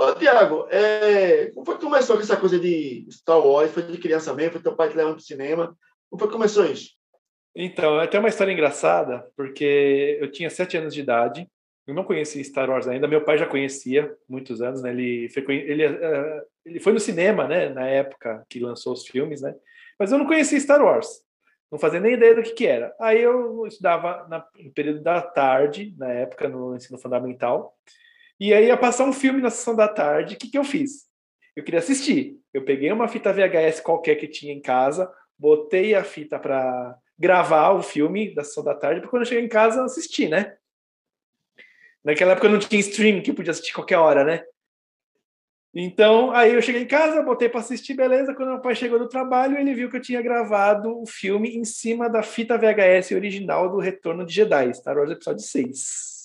Ô, Tiago, é... como foi que começou com essa coisa de Star Wars? Foi de criança mesmo? Foi teu pai te levando para o cinema? Como foi que começou isso? Então, é até uma história engraçada, porque eu tinha sete anos de idade, eu não conhecia Star Wars ainda, meu pai já conhecia muitos anos, né? Ele foi, ele, uh, ele foi no cinema, né? Na época que lançou os filmes, né? Mas eu não conhecia Star Wars, não fazia nem ideia do que, que era. Aí eu estudava na, no período da tarde, na época, no ensino fundamental, e aí ia passar um filme na sessão da tarde, o que, que eu fiz? Eu queria assistir. Eu peguei uma fita VHS qualquer que tinha em casa, botei a fita para gravar o filme da sessão da tarde, para quando eu chegar em casa assistir, né? Naquela época não tinha stream que podia assistir qualquer hora, né? Então, aí eu cheguei em casa, botei para assistir, beleza. Quando meu pai chegou do trabalho, ele viu que eu tinha gravado o filme em cima da fita VHS original do Retorno de Jedi, Star Wars Episódio 6.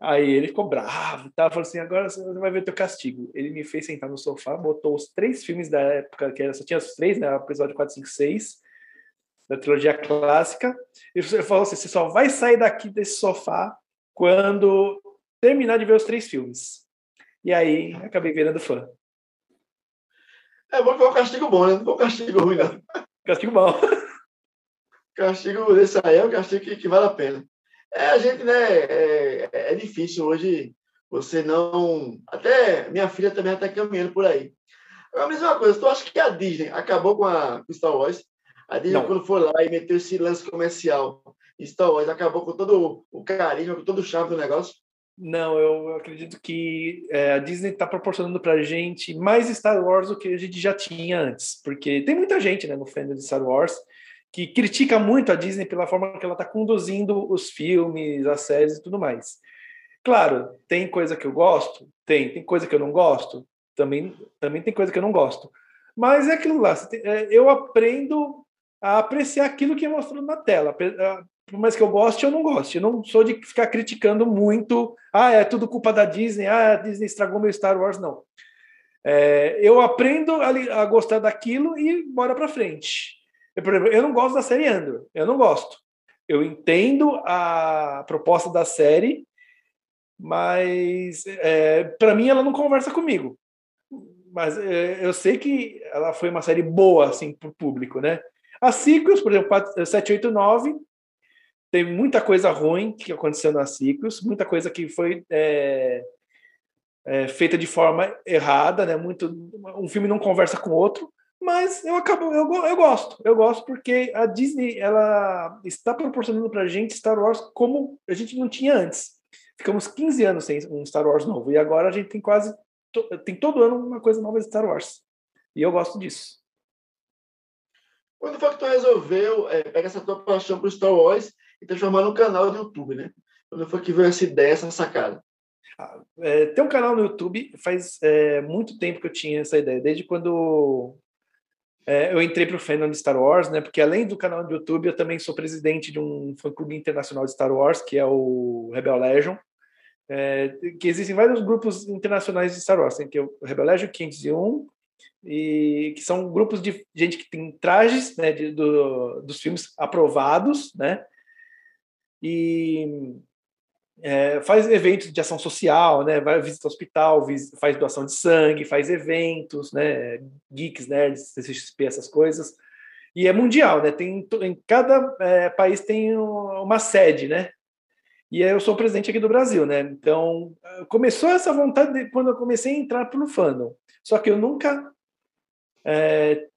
Aí ele ficou bravo, tá? falou assim: agora você vai ver o teu castigo. Ele me fez sentar no sofá, botou os três filmes da época, que era, só tinha os três, né? Episódio 4, 5, 6, da trilogia clássica. E falou assim: você só vai sair daqui desse sofá quando terminar de ver os três filmes. E aí acabei virando fã. É bom que foi um castigo bom, né? Não foi um castigo ruim, não. Castigo bom. Castigo desse aí é um castigo que, que vale a pena. É, a gente, né? É, é, difícil hoje você não. Até minha filha também está caminhando por aí. Agora, me diz uma coisa: tu acha que a Disney acabou com a com Star Wars? A Disney, não. quando foi lá e meteu esse lance comercial Star Wars acabou com todo o carisma, com todo o charme do negócio? Não, eu acredito que é, a Disney está proporcionando para a gente mais Star Wars do que a gente já tinha antes, porque tem muita gente né, no fandom de Star Wars que critica muito a Disney pela forma que ela está conduzindo os filmes, as séries e tudo mais. Claro, tem coisa que eu gosto, tem, tem coisa que eu não gosto, também, também tem coisa que eu não gosto. Mas é aquilo lá, é, eu aprendo a apreciar aquilo que é mostrado na tela por mais que eu goste, eu não gosto. Eu não sou de ficar criticando muito. Ah, é tudo culpa da Disney. Ah, a Disney estragou meu Star Wars. Não. É, eu aprendo a, a, gostar daquilo e bora para frente. Eu, por exemplo, eu não gosto da série Andor. Eu não gosto. Eu entendo a proposta da série, mas é, para mim ela não conversa comigo. Mas é, eu sei que ela foi uma série boa assim para o público, né? As sequels, por exemplo, 789, tem muita coisa ruim que aconteceu na Ciclos, muita coisa que foi é, é, feita de forma errada, né? Muito, um filme não conversa com outro, mas eu acabo, eu, eu gosto, eu gosto porque a Disney ela está proporcionando para a gente Star Wars como a gente não tinha antes. Ficamos 15 anos sem um Star Wars novo e agora a gente tem quase tem todo ano uma coisa nova de Star Wars e eu gosto disso. Quando foi que tu resolveu é, pegar essa tua paixão por Star Wars e transformar num canal do YouTube, né? Quando foi que veio essa ideia, essa sacada? Ah, é, ter um canal no YouTube faz é, muito tempo que eu tinha essa ideia, desde quando é, eu entrei para o fandom de Star Wars, né? Porque além do canal do YouTube, eu também sou presidente de um fã-clube internacional de Star Wars, que é o Rebel Legion, é, que existem vários grupos internacionais de Star Wars, tem que é o Rebel Legion 501, e que são grupos de gente que tem trajes né, de, do, dos filmes aprovados, né? e é, faz eventos de ação social, né? Vai visitar hospital, faz doação de sangue, faz eventos, né? Geeks, nerds, CCXP, essas coisas. E é mundial, né? Tem em cada é, país tem uma sede, né? E eu sou presidente aqui do Brasil, né? Então começou essa vontade de, quando eu comecei a entrar para o fandom. Só que eu nunca é,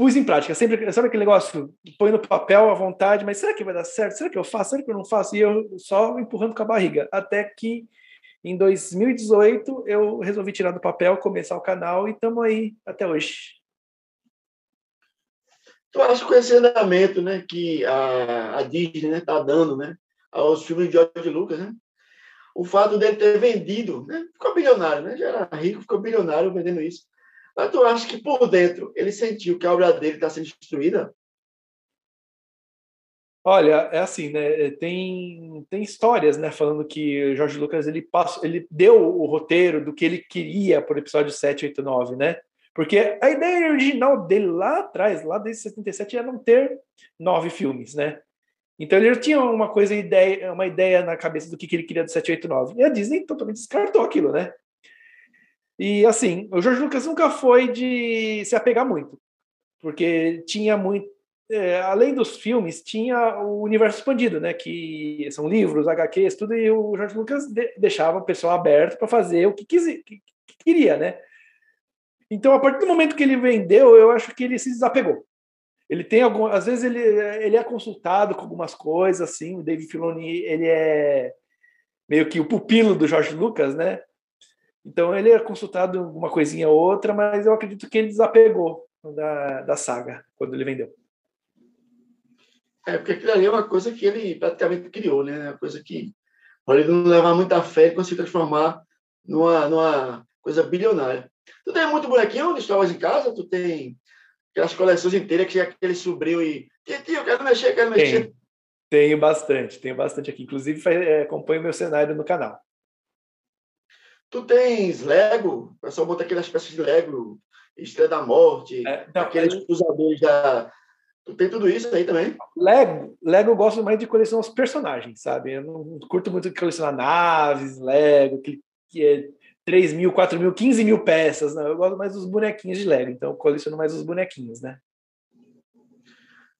pus em prática. Sempre, sabe aquele negócio? Põe no papel à vontade, mas será que vai dar certo? Será que eu faço? Será que eu não faço? E eu só empurrando com a barriga. Até que em 2018 eu resolvi tirar do papel, começar o canal e estamos aí até hoje. Tu acha que esse andamento né, que a, a Disney está né, tá dando né, aos filmes de George Lucas, né? o fato dele ter vendido, né, ficou bilionário, né? já era rico, ficou bilionário vendendo isso. Mas tu acha que por dentro ele sentiu que a obra dele está sendo destruída? Olha, é assim, né? Tem, tem histórias, né? Falando que o Jorge Lucas ele passou, ele deu o roteiro do que ele queria para o episódio 7, 8, 9, né? Porque a ideia original dele lá atrás, lá desde 77, era não ter nove filmes, né? Então ele tinha uma coisa, ideia, uma ideia na cabeça do que ele queria do 7, 8, 9. E a Disney totalmente descartou aquilo, né? E assim, o George Lucas nunca foi de se apegar muito, porque tinha muito. É, além dos filmes, tinha o universo expandido, né? Que são livros, HQs, tudo, e o George Lucas de, deixava o pessoal aberto para fazer o que, quis, que, que queria, né? Então, a partir do momento que ele vendeu, eu acho que ele se desapegou. Ele tem algum, às vezes ele, ele é consultado com algumas coisas, assim. O David Filoni, ele é meio que o pupilo do George Lucas, né? Então ele é consultado em alguma coisinha ou outra, mas eu acredito que ele desapegou da, da saga quando ele vendeu. É, porque aquilo ali é uma coisa que ele praticamente criou, né? Uma coisa que pode não levar muita fé e conseguir transformar numa, numa coisa bilionária. Tu tem muito bonequinho de Star Wars em casa? Tu tem aquelas coleções inteiras que é aquele sobrinho e tio, tio, quero mexer, quero mexer. Tenho, tenho bastante, tenho bastante aqui. Inclusive, é, acompanho meu cenário no canal. Tu tens Lego? O pessoal monta aquelas peças de Lego, Estrela da Morte, é, não, aqueles usadores da. Tu tem tudo isso aí também? Lego, Lego eu gosto mais de colecionar os personagens, sabe? Eu não curto muito de colecionar naves, Lego, que, que é 3 mil, 4 mil, 15 mil peças. Não, eu gosto mais dos bonequinhos de Lego, então eu coleciono mais os bonequinhos, né?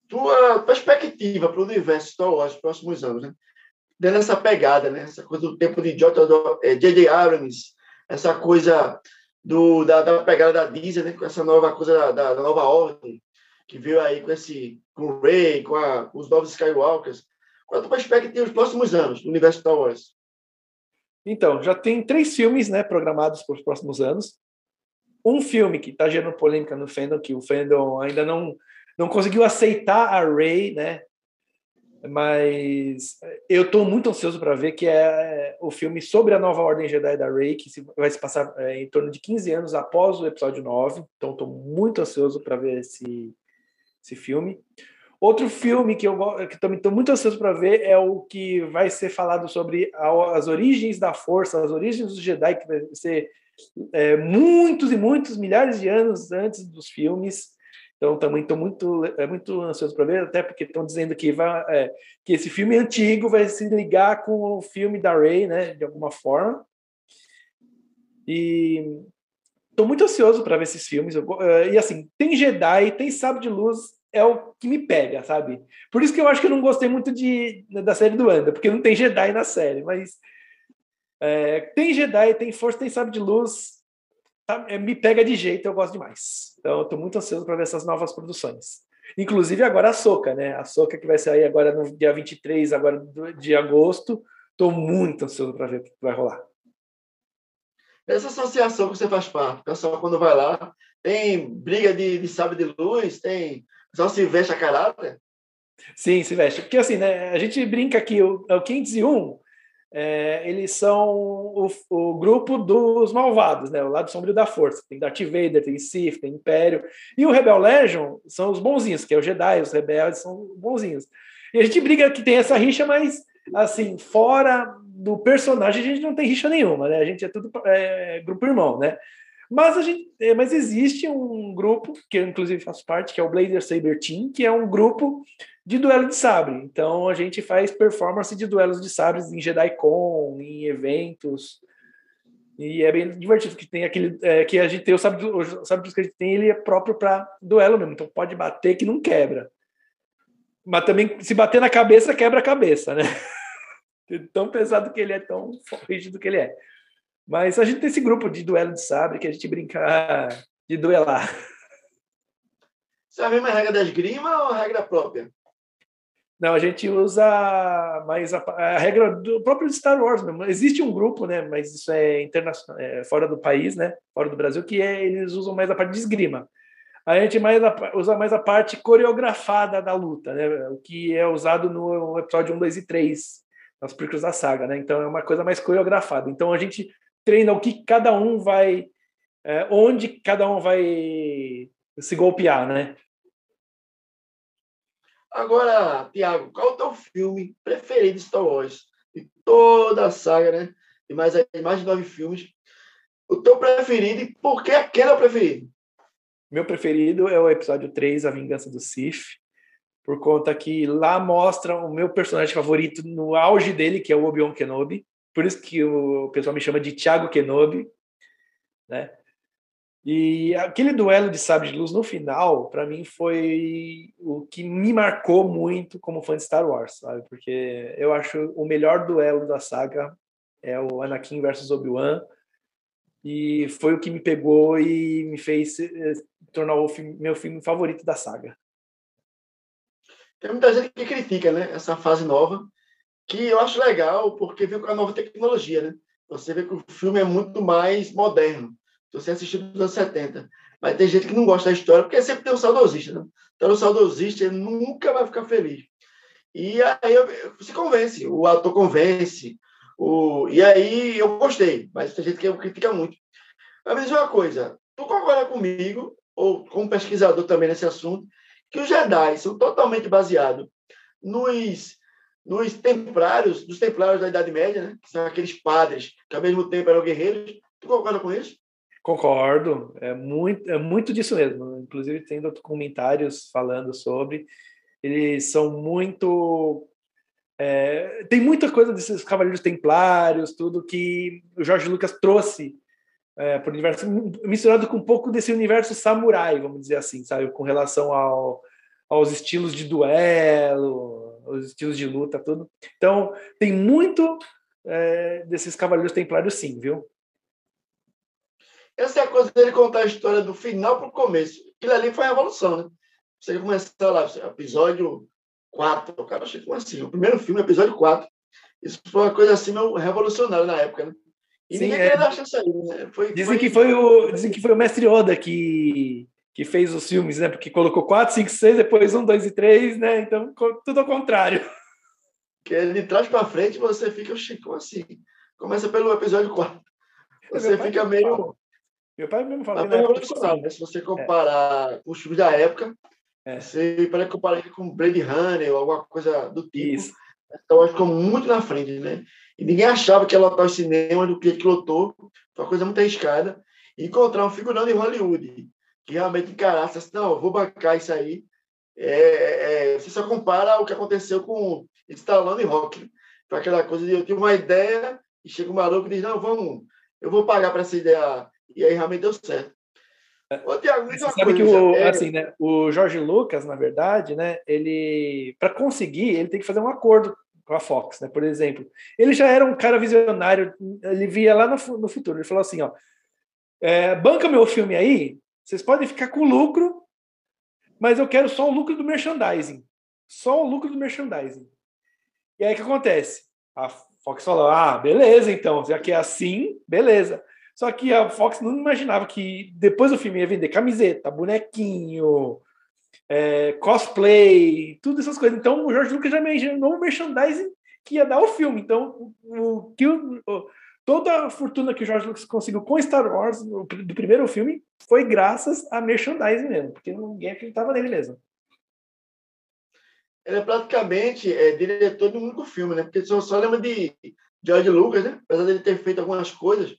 Tua perspectiva para o universo Star Wars nos próximos anos, né? Dando essa pegada, né? Essa coisa do tempo de J.J. Eh, Abrams, essa coisa do, da, da, pegada da Disney, né? Com essa nova coisa da, da, nova ordem, que veio aí com esse, com o Rey, com, a, com os novos Skywalkers. Qual a tua perspectiva nos próximos anos no universo Star Wars? Então, já tem três filmes, né, programados para os próximos anos. Um filme que está gerando polêmica no fandom, que o fandom ainda não não conseguiu aceitar a Rey, né, mas eu estou muito ansioso para ver que é o filme sobre a nova Ordem Jedi da Rey, que vai se passar é, em torno de 15 anos após o episódio 9. Então estou muito ansioso para ver esse, esse filme. Outro filme que eu que também estou muito ansioso para ver é o que vai ser falado sobre a, as origens da Força, as origens dos Jedi, que vai ser é, muitos e muitos milhares de anos antes dos filmes. Então também estou muito é muito ansioso para ver, até porque estão dizendo que vai é, que esse filme antigo vai se ligar com o filme da Rey, né, de alguma forma. E estou muito ansioso para ver esses filmes. Eu, é, e assim, tem Jedi, tem Sábio de Luz, é o que me pega, sabe? Por isso que eu acho que eu não gostei muito de, da série do Anda, porque não tem Jedi na série, mas é, tem Jedi, tem Força, tem Sábio de Luz, me pega de jeito, eu gosto demais. Então, estou muito ansioso para ver essas novas produções. Inclusive agora a Soca, né? A Soca que vai sair agora no dia 23 agora de agosto. Estou muito ansioso para ver o que vai rolar. Essa associação que você faz parte, o pessoal quando vai lá, tem briga de, de sábio de luz, tem. Só se veste a caráter? Sim, se veste. Porque assim, né? A gente brinca que o, o 501 é, eles são o, o, grupo dos malvados, né? O lado sombrio da força. Tem Darth Vader, tem Sith, tem Império. E o Rebel Legion são os bonzinhos, que é o Jedi, os rebeldes são bonzinhos. E a gente briga que tem essa rixa, mas assim, fora do personagem a gente não tem rixa nenhuma, né? A gente é tudo é, grupo irmão, né? Mas, a gente, é, mas existe um grupo, que eu inclusive faço parte, que é o Blazer Saber Team, que é um grupo de duelo de sabre. Então a gente faz performance de duelos de sabres em JediCon, em eventos. E é bem divertido que tem aquele é, que a gente tem o sabre, o que a gente tem, ele é próprio para duelo mesmo. Então pode bater que não quebra. Mas também se bater na cabeça quebra a cabeça, né? tão pesado que ele é, tão rígido que ele é. Mas a gente tem esse grupo de duelo de sabre que a gente brinca de duelar. Isso é a mesma regra da esgrima ou regra própria? Não, a gente usa mais a, a, regra do próprio Star Wars mesmo. Existe um grupo, né? Mas isso é internacional, é fora do país, né? Fora do Brasil, que é, eles usam mais a parte de esgrima. A gente mais a, usa mais a parte coreografada da luta, né? O que é usado no episódio 1, 2 e 3, nas prequels da saga, né? Então é uma coisa mais coreografada. Então a gente treina o que cada um vai, é, onde cada um vai se golpear, né? Agora, Tiago, qual é o teu filme preferido de Star Wars? De toda a saga, né? E mais, mais de nove filmes. O teu preferido e por que aquele é o preferido? Meu preferido é o episódio 3, A Vingança do Sith, por conta que lá mostra o meu personagem favorito no auge dele, que é o Obi-Wan Kenobi. Por isso que o pessoal me chama de Thiago Kenobi, né? E aquele duelo de sabre de luz no final, para mim, foi o que me marcou muito como fã de Star Wars, sabe? Porque eu acho o melhor duelo da saga é o Anakin versus Obi-Wan. E foi o que me pegou e me fez eh, tornar o filme, meu filme favorito da saga. Tem muita gente que critica né, essa fase nova, que eu acho legal, porque vem com a nova tecnologia. Né? Você vê que o filme é muito mais moderno se você assistiu nos anos 70. Mas tem gente que não gosta da história, porque sempre tem um saudosista. Né? Então, o saudosista ele nunca vai ficar feliz. E aí se convence, o autor convence. O, e aí eu gostei, mas tem gente que critica muito. Mas me diz uma coisa, tu concorda comigo, ou como pesquisador também nesse assunto, que os Jedi são totalmente baseados nos, nos templários, dos templários da Idade Média, né? que são aqueles padres que ao mesmo tempo eram guerreiros. Tu concorda com isso? Concordo, é muito, é muito disso mesmo. Inclusive, tem documentários falando sobre. Eles são muito. É, tem muita coisa desses Cavaleiros Templários, tudo que o Jorge Lucas trouxe é, para o universo, misturado com um pouco desse universo samurai, vamos dizer assim, sabe? Com relação ao, aos estilos de duelo, os estilos de luta, tudo. Então, tem muito é, desses Cavaleiros Templários, sim, viu? Essa é a coisa dele contar a história do final para o começo. Aquilo ali foi a evolução, né? Você começar lá, episódio 4, o cara achei como assim, o primeiro filme, episódio 4. Isso foi uma coisa assim meio revolucionária na época, né? E Sim, ninguém é... queria dar chance aí, né? Foi, dizem, foi... Que foi o, dizem que foi o mestre Oda que, que fez os filmes, né? Porque colocou 4, 5, 6, depois 1, 2 e 3, né? Então, tudo ao contrário. Que de trás para frente você fica, Chico, assim. Começa pelo episódio 4. Você fica meio. Meu pai mesmo fala. Mas revolucionário, né? Se você comparar é. os filmes da época, é. você pode comparar com Blade Runner ou alguma coisa do tipo. Isso. Então, ficou muito na frente, né? E ninguém achava que ia lotar o cinema do que lotou. Foi uma coisa muito arriscada. E encontrar um figurão de Hollywood que realmente encarasse assim, não, vou bancar isso aí. É, é, você só compara o que aconteceu com Stallone e Rock. Né? Foi aquela coisa de eu tive uma ideia e chega um maluco e diz, não, vamos, eu vou pagar para essa ideia e aí realmente deu certo. Ô, Tiago, Você sabe coisa, que o, é... assim, né, o Jorge Lucas, na verdade, né, ele para conseguir, ele tem que fazer um acordo com a Fox, né? Por exemplo, ele já era um cara visionário, ele via lá no, no futuro, ele falou assim, ó, é, banca meu filme aí, vocês podem ficar com lucro, mas eu quero só o lucro do merchandising, só o lucro do merchandising. E aí o que acontece? A Fox falou, ah, beleza, então, já que é assim, beleza. Só que a Fox não imaginava que depois do filme ia vender camiseta, bonequinho, é, cosplay, tudo essas coisas. Então o George Lucas já imaginou o merchandising que ia dar o filme. Então, o, que o, toda a fortuna que o George Lucas conseguiu com Star Wars, do primeiro filme, foi graças a merchandising mesmo, porque ninguém acreditava nele mesmo. Ele é praticamente é, diretor de um único filme, né? Porque só, só lembra de George Lucas, né? Apesar dele ter feito algumas coisas,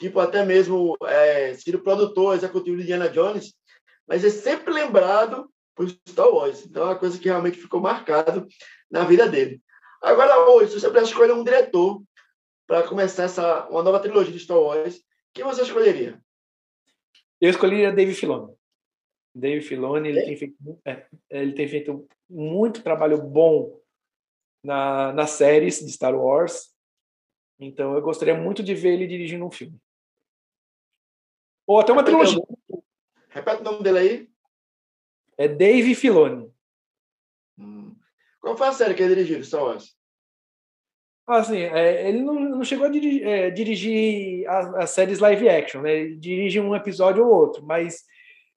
tipo até mesmo é, sido produtor executivo de Indiana Jones, mas é sempre lembrado por Star Wars. Então é uma coisa que realmente ficou marcado na vida dele. Agora, hoje, se você pudesse escolher um diretor para começar essa, uma nova trilogia de Star Wars, quem você escolheria? Eu escolheria Dave Filoni. Dave Filoni, ele, é? tem feito, é, ele tem feito muito trabalho bom na, nas séries de Star Wars. Então, eu gostaria muito de ver ele dirigindo um filme. Ou até uma Repete trilogia. Repete o nome dele aí. É Dave Filoni. Hum. Qual foi a série que ele dirigiu, Star Wars? Assim, é, ele não, não, chegou a dirigir, é, dirigir as, as, séries live action, né? Ele dirige um episódio ou outro, mas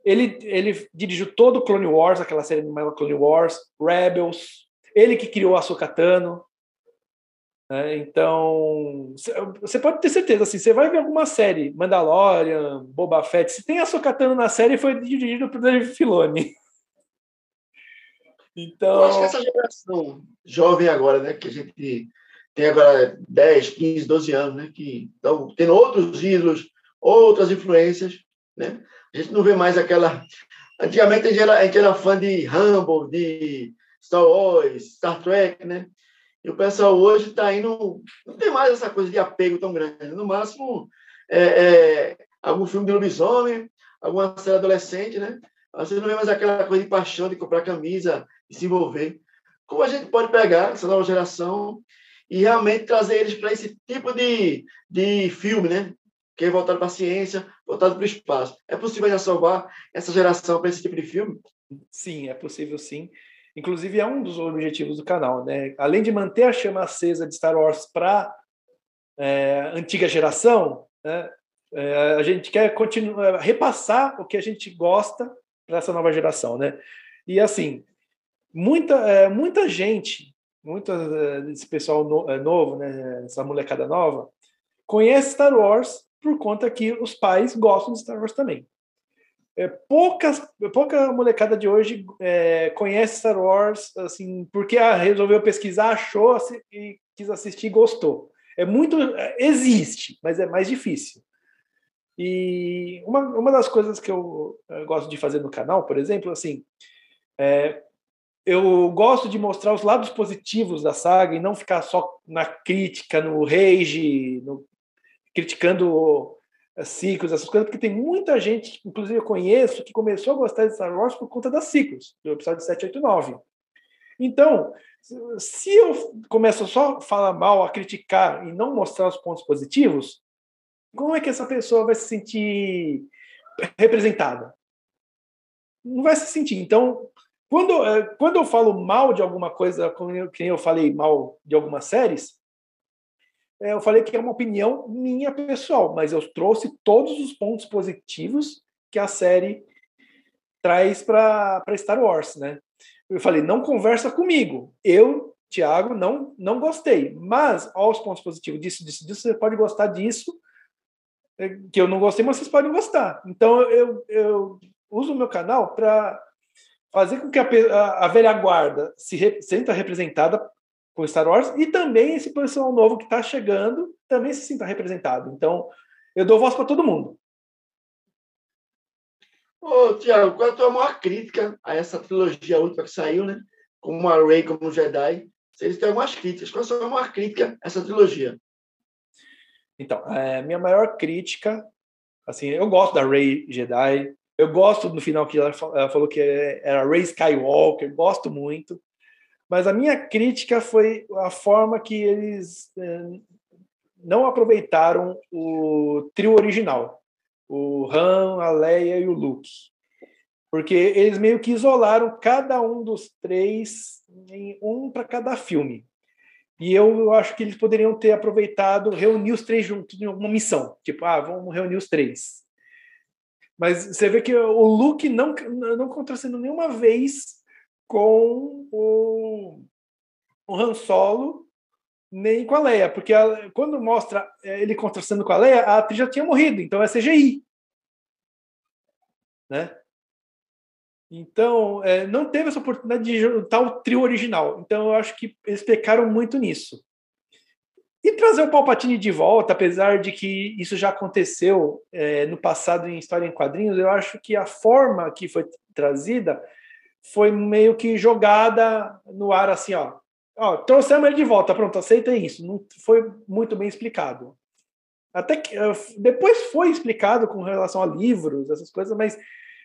ele, ele dirigiu todo o Clone Wars, aquela série de Clone Wars, Rebels, ele que criou a Sokatano, né? Então, você pode ter certeza, assim, você vai ver alguma série, Mandalorian, Boba Fett, se tem a Sokatano na série, foi dirigido por Dave Filoni. Então... Eu acho que essa geração jovem agora, né, que a gente tem agora 10, 15, 12 anos, né, que estão tendo outros ídolos, outras influências, né? A gente não vê mais aquela... Antigamente a gente era, a gente era fã de Rambo, de Star Wars, Star Trek, né? E o pessoal hoje está indo. Não tem mais essa coisa de apego tão grande. No máximo, é, é, algum filme de lobisomem, alguma série adolescente, né? Você não vê mais aquela coisa de paixão de comprar camisa e se envolver. Como a gente pode pegar essa nova geração e realmente trazer eles para esse tipo de, de filme, né? Que é voltado para a ciência, voltado para o espaço. É possível já salvar essa geração para esse tipo de filme? Sim, é possível sim. Inclusive, é um dos objetivos do canal, né? Além de manter a chama acesa de Star Wars para é, antiga geração, né? é, a gente quer continuar repassar o que a gente gosta para essa nova geração, né? E assim, muita é, muita gente, muita é, desse pessoal no, é, novo, né? Essa molecada nova conhece Star Wars por conta que os pais gostam de Star Wars também. É, poucas, pouca molecada de hoje é, conhece Star Wars assim porque resolveu pesquisar, achou e quis assistir e gostou. É muito é, existe, mas é mais difícil. E uma, uma das coisas que eu, eu gosto de fazer no canal, por exemplo, assim, é, eu gosto de mostrar os lados positivos da saga e não ficar só na crítica, no rage, no, criticando ciclos, essas coisas, porque tem muita gente, inclusive eu conheço, que começou a gostar de Star Wars por conta das ciclos, do episódio 7, 8 9. Então, se eu começo só a falar mal, a criticar e não mostrar os pontos positivos, como é que essa pessoa vai se sentir representada? Não vai se sentir. Então, quando, eh, quando eu falo mal de alguma coisa, como eu, falei mal de algumas séries, eu falei que é uma opinião minha pessoal, mas eu trouxe todos os pontos positivos que a série traz para Star Wars, né? Eu falei, não conversa comigo. Eu, Thiago, não não gostei. Mas, aos pontos positivos disso, disso, disso, você pode gostar disso, é, que eu não gostei, mas vocês podem gostar. Então, eu, eu uso o meu canal para fazer com que a, a, a velha guarda se re, sinta representada com Star Wars e também esse pessoal novo que está chegando também se sinta representado. Então, eu dou voz para todo mundo. Ô, Tiago, qual é a tua maior crítica a essa trilogia última que saiu, né? Como a Rey, como Jedi. Vocês têm algumas críticas. Qual é a sua maior crítica a essa trilogia? Então, é, minha maior crítica, assim, eu gosto da Rey Jedi. Eu gosto no final que ela, ela falou que era Rey Skywalker. Gosto muito. Mas a minha crítica foi a forma que eles é, não aproveitaram o trio original, o Han, a Leia e o Luke. Porque eles meio que isolaram cada um dos três em um para cada filme. E eu acho que eles poderiam ter aproveitado, reunir os três juntos em alguma missão. Tipo, ah, vamos reunir os três. Mas você vê que o Luke não, não contracenou nenhuma vez com o, o Han Solo nem com a Leia, porque a, quando mostra é, ele contrastando com a Leia, a atriz já tinha morrido, então é CGI. Né? Então, é, não teve essa oportunidade de juntar o trio original. Então, eu acho que eles pecaram muito nisso. E trazer o Palpatine de volta, apesar de que isso já aconteceu é, no passado em História em Quadrinhos, eu acho que a forma que foi trazida foi meio que jogada no ar assim, ó. Ó, trouxemos ele de volta, pronto, aceita isso. Não foi muito bem explicado. Até que depois foi explicado com relação a livros, essas coisas, mas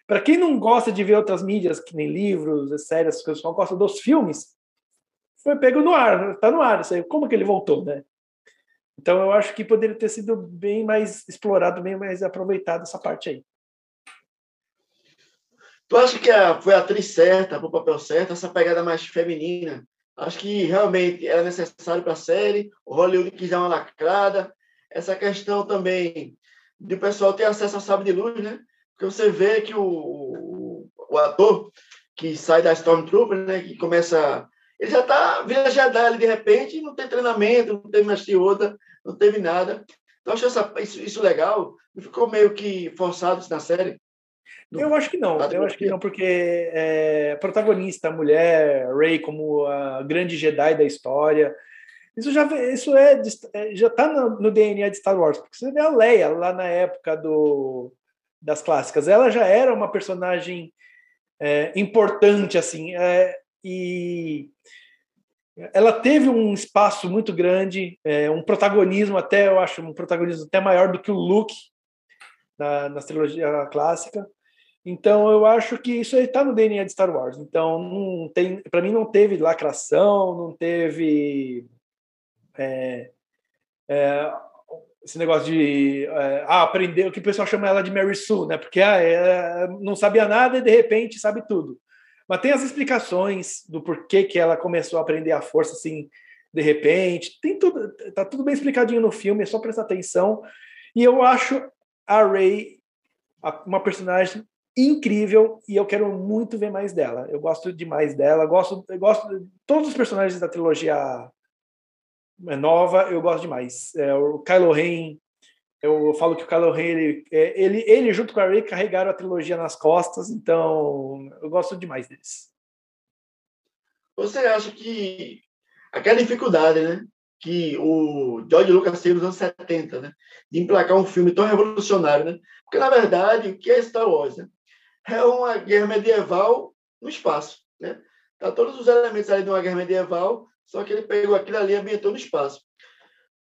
para quem não gosta de ver outras mídias, que nem livros, séries, essas coisas, só gosta dos filmes, foi pego no ar, tá no ar, aí. como que ele voltou, né? Então eu acho que poderia ter sido bem mais explorado, bem mais aproveitado essa parte aí. Tu acha que a, foi a atriz certa, o papel certo, essa pegada mais feminina? Acho que realmente era necessário para a série, o Hollywood quis dar uma lacrada. Essa questão também de o pessoal ter acesso ao sábio de luz, né? Porque você vê que o, o, o ator que sai da Stormtrooper, né, que começa. Ele já está vira Jedi ali de repente, não tem treinamento, não teve mais Yoda, não teve nada. Então, acho essa, isso, isso legal. Ficou meio que forçado na série. Eu acho que não, eu acho que não, porque é, protagonista, mulher, Rey como a grande Jedi da história, isso já isso é, é já está no, no, DNA de Star Wars, porque você vê a Leia lá na época do, das clássicas, ela já era uma personagem é, importante assim, é, e ela teve um espaço muito grande, é, um protagonismo até eu acho um protagonismo até maior do que o Luke na, na trilogia clássica. Então eu acho que isso está no DNA de Star Wars. Então não tem, para mim não teve lacração, não teve é, é, esse negócio de é, ah, aprender o que o pessoal chama ela de Mary Sue, né? Porque ah, é, não sabia nada e de repente sabe tudo. Mas tem as explicações do porquê que ela começou a aprender a força assim de repente. Tem tudo, tá tudo bem explicadinho no filme, é só prestar atenção. E eu acho a Rey uma personagem incrível e eu quero muito ver mais dela. Eu gosto demais dela, gosto, gosto todos os personagens da trilogia nova, eu gosto demais. É, o Kylo Ren, eu falo que o Kylo Ren, ele, é, ele, ele junto com a Rey carregaram a trilogia nas costas, então eu gosto demais deles. Você acha que aquela dificuldade, né? Que o George Lucas teve nos anos 70, né? De emplacar um filme tão revolucionário, né? Porque, na verdade, o que é Star Wars, né? É uma guerra medieval no espaço. Né? Tá todos os elementos ali de uma guerra medieval, só que ele pegou aquilo ali e ambientou no espaço.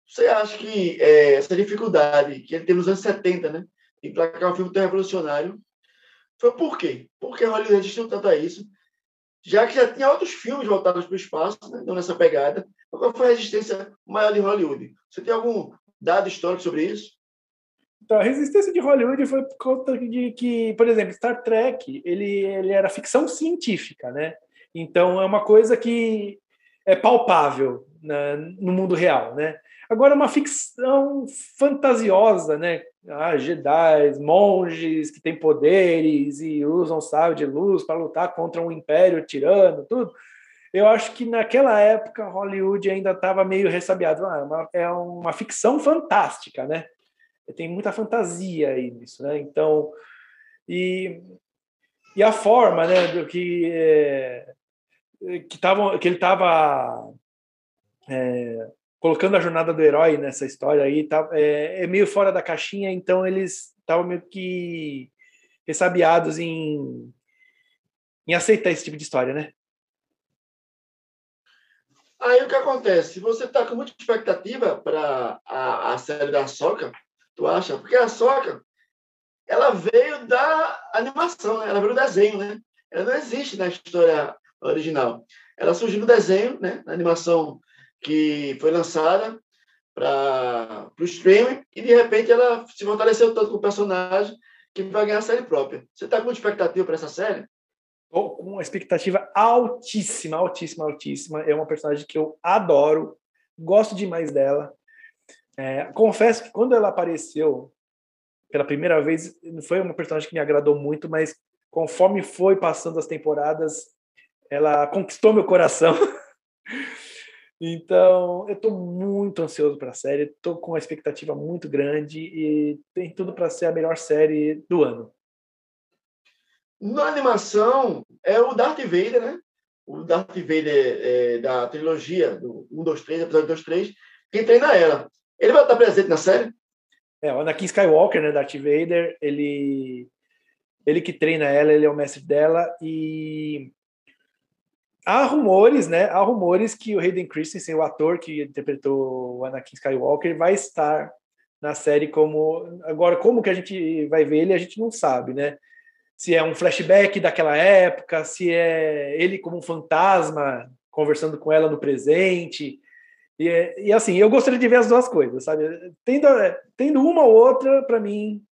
Você acha que é, essa dificuldade que ele teve nos anos 70, né, de emplacar um filme tão revolucionário, foi por quê? Porque Hollywood resistiu tanto a isso, já que já tinha outros filmes voltados para o espaço, né, não nessa pegada. Qual foi a resistência maior de Hollywood? Você tem algum dado histórico sobre isso? Então, a resistência de Hollywood foi por conta de que, por exemplo, Star Trek, ele, ele era ficção científica, né? Então, é uma coisa que é palpável no mundo real, né? Agora, uma ficção fantasiosa, né? Ah, Jedi, monges que têm poderes e usam sábio de luz para lutar contra um império tirano, tudo. Eu acho que naquela época Hollywood ainda estava meio ressabiado. Ah, é uma, é uma ficção fantástica, né? Tem muita fantasia aí nisso, né? Então, e, e a forma, né, do que é, que, que ele estava é, colocando a jornada do herói nessa história aí tá, é, é meio fora da caixinha, então eles estavam meio que ressabiados em, em aceitar esse tipo de história, né? Aí o que acontece? Você está com muita expectativa para a, a série da Soca, Tu acha? Porque a Soca, ela veio da animação, né? ela veio do desenho, né? Ela não existe na história original. Ela surgiu no desenho, né? Na animação que foi lançada para o streaming e de repente ela se fortaleceu tanto com o personagem que vai ganhar a série própria. Você está com expectativa para essa série? Com uma expectativa altíssima, altíssima, altíssima. É uma personagem que eu adoro, gosto demais dela. É, confesso que quando ela apareceu pela primeira vez, não foi uma personagem que me agradou muito, mas conforme foi passando as temporadas, ela conquistou meu coração. então, eu estou muito ansioso para a série, estou com uma expectativa muito grande e tem tudo para ser a melhor série do ano. Na animação, é o Darth Vader, né? O Darth Vader é, da trilogia do 1, 2, 3, episódio 2, 3, quem treina ela. Ele vai estar presente na série? É, o Anakin Skywalker, né, Darth Vader, ele ele que treina ela, ele é o mestre dela e há rumores, né? Há rumores que o Hayden Christensen, o ator que interpretou o Anakin Skywalker, vai estar na série como agora como que a gente vai ver ele, a gente não sabe, né? Se é um flashback daquela época, se é ele como um fantasma conversando com ela no presente, e, e assim, eu gostaria de ver as duas coisas, sabe? Tendo, tendo uma ou outra, para mim.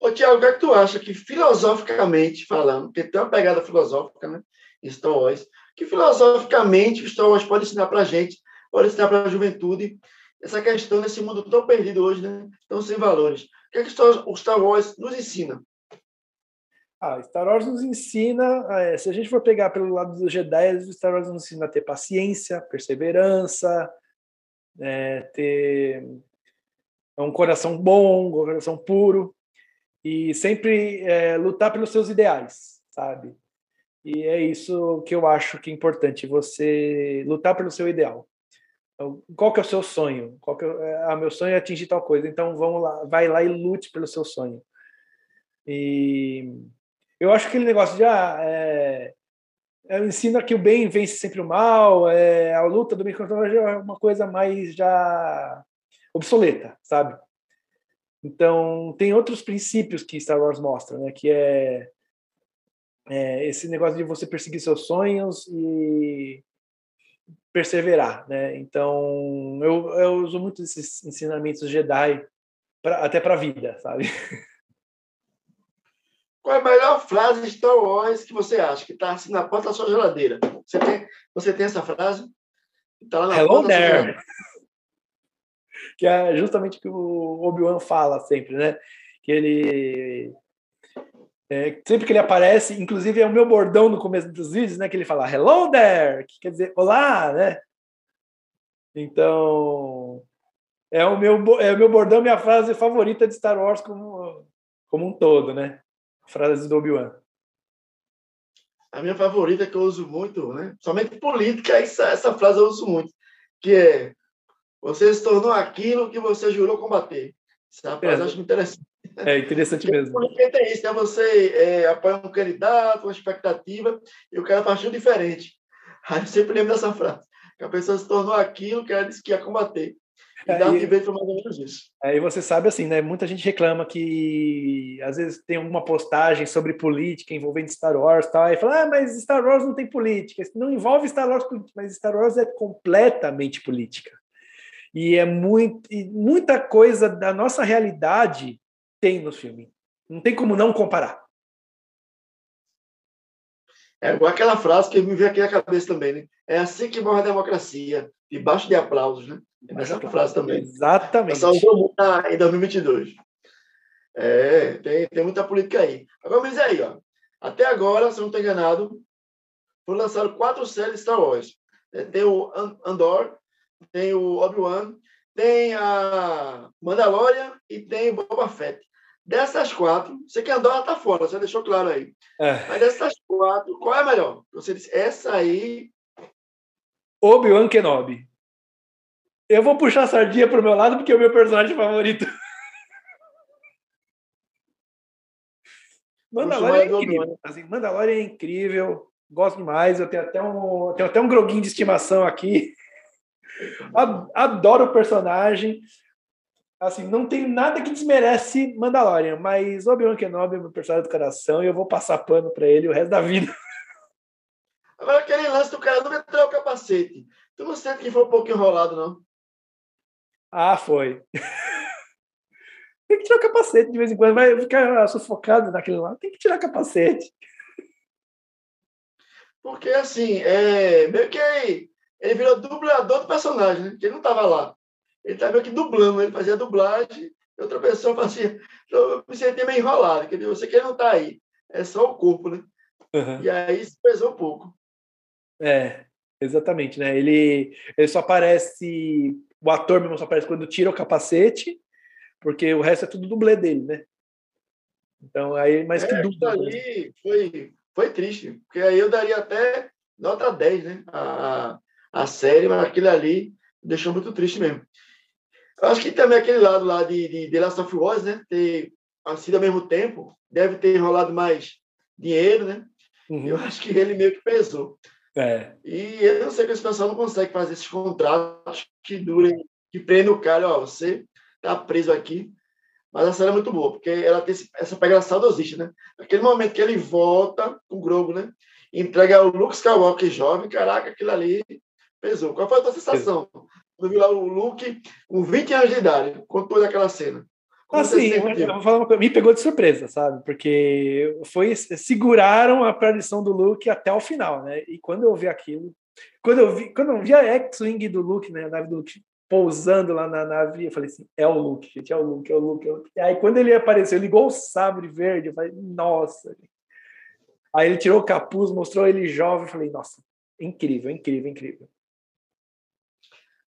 Ô, Tiago, o que, é que tu acha que, filosoficamente falando, porque tem uma pegada filosófica, né? Em Star Wars, que filosoficamente o Star Wars pode ensinar para a gente, pode ensinar para a juventude, essa questão nesse mundo tão perdido hoje, né? Tão sem valores. O que é que o Star Wars nos ensina? Ah, Star Wars nos ensina, é, se a gente for pegar pelo lado dos Jedi, Star Wars nos ensina a ter paciência, perseverança, é, ter um coração bom, um coração puro e sempre é, lutar pelos seus ideais, sabe? E é isso que eu acho que é importante, você lutar pelo seu ideal. Então, qual que é o seu sonho? Qual que é, ah, meu sonho é atingir tal coisa. Então vamos lá, vai lá e lute pelo seu sonho. E eu acho que aquele negócio de ah, é, é, ensina que o bem vence sempre o mal, é, a luta do bem contra o mal é uma coisa mais já obsoleta, sabe? Então, tem outros princípios que Star Wars mostra, né? Que é, é esse negócio de você perseguir seus sonhos e perseverar, né? Então, eu, eu uso muito esses ensinamentos Jedi pra, até para a vida, sabe? Qual é a melhor frase de Star Wars que você acha que está assim na porta da sua geladeira? Você tem, você tem essa frase? Tá lá na Hello there! que é justamente o que o Obi-Wan fala sempre, né? Que ele é, sempre que ele aparece, inclusive é o meu bordão no começo dos vídeos, né? Que ele fala Hello there, que quer dizer olá, né? Então é o meu é o meu bordão, minha frase favorita de Star Wars como como um todo, né? Frase do Obi-Wan. A minha favorita que eu uso muito, né? Somente política, essa, essa frase eu uso muito, que é você se tornou aquilo que você jurou combater. Essa frase é. eu acho interessante. É interessante mesmo. Porque tem isso, né? Você é, apoia um candidato, uma expectativa, e o cara partiu diferente. Aí eu sempre lembro dessa frase. Que a pessoa se tornou aquilo que ela disse que ia combater. E é, Vader foi mais ou menos isso. É, e você sabe assim, né? Muita gente reclama que às vezes tem alguma postagem sobre política envolvendo Star Wars e tal, e fala, ah, mas Star Wars não tem política. Não envolve Star Wars, mas Star Wars é completamente política. E é muito, e muita coisa da nossa realidade tem no filme. Não tem como não comparar. É igual aquela frase que me veio aqui na cabeça também, né? É assim que morre a democracia, debaixo de aplausos, né? Essa frase também. Exatamente. Essa usou muito em 2022. É, tem, tem muita política aí. Agora, mas aí, ó. Até agora, se eu não estou enganado, foram lançados quatro séries Star Wars. É, tem o Andor, tem o Obi-Wan, tem a Mandalorian e tem Boba Fett. Dessas quatro, você que Andor tá fora, você deixou claro aí. É. Mas dessas quatro, qual é a melhor? Você disse, essa aí. Obi-Wan Kenobi. Eu vou puxar a sardinha pro meu lado porque é o meu personagem favorito. Mandalorian é incrível. Assim, Mandalorian é incrível. Gosto demais. Eu tenho até um, tenho até um groguinho de estimação aqui. Adoro o personagem. Assim, não tem nada que desmerece Mandalorian, mas Obi-Wan Kenobi é meu personagem do coração e eu vou passar pano para ele o resto da vida. Agora, aquele lance do cara não entrar o capacete. Tu não sente que foi um pouco enrolado, não? Ah, foi. tem que tirar o capacete de vez em quando, vai ficar sufocado naquele lá. Tem que tirar o capacete. Porque, assim, é, meio que ele virou dublador do personagem, né? ele não estava lá. Ele estava meio que dublando, ele fazia dublagem, e outra pessoa fazia. Então, eu me senti meio enrolado, que você que não está aí, é só o corpo, né? Uhum. E aí isso pesou um pouco. É, exatamente, né? Ele, ele só aparece, o ator mesmo só aparece quando tira o capacete, porque o resto é tudo dublê dele, né? Então, aí, mas é, que dúvida. ali foi, foi triste, porque aí eu daria até nota 10, né? A, a série, mas aquilo ali deixou muito triste mesmo. Eu acho que também aquele lado lá de, de The Last of Us, né? Ter sido ao mesmo tempo, deve ter enrolado mais dinheiro, né? Uhum. Eu acho que ele meio que pesou. É. E eu não sei que esse pessoal não consegue fazer esses contratos que durem, que prendem o cara, ó, você tá preso aqui. Mas a série é muito boa, porque ela tem essa pegada saudosista, né? Aquele momento que ele volta com o Grogu, né? Entrega o Luke Skywalker jovem, caraca, aquilo ali pesou. Qual foi a tua sensação? Quando viu lá o Luke com 20 anos de idade, com toda aquela cena. Assim, eu vou falar uma coisa, me pegou de surpresa, sabe? Porque foi seguraram a aparição do Luke até o final, né? E quando eu vi aquilo, quando eu vi, quando eu vi a X-Wing do Luke, né, a nave do Luke pousando lá na nave, eu falei assim, é o Luke, gente, é o Luke, é o Luke, é o Luke. E aí quando ele apareceu, ligou o sabre verde, eu falei, nossa. Aí ele tirou o capuz, mostrou ele jovem, eu falei, nossa, incrível, incrível, incrível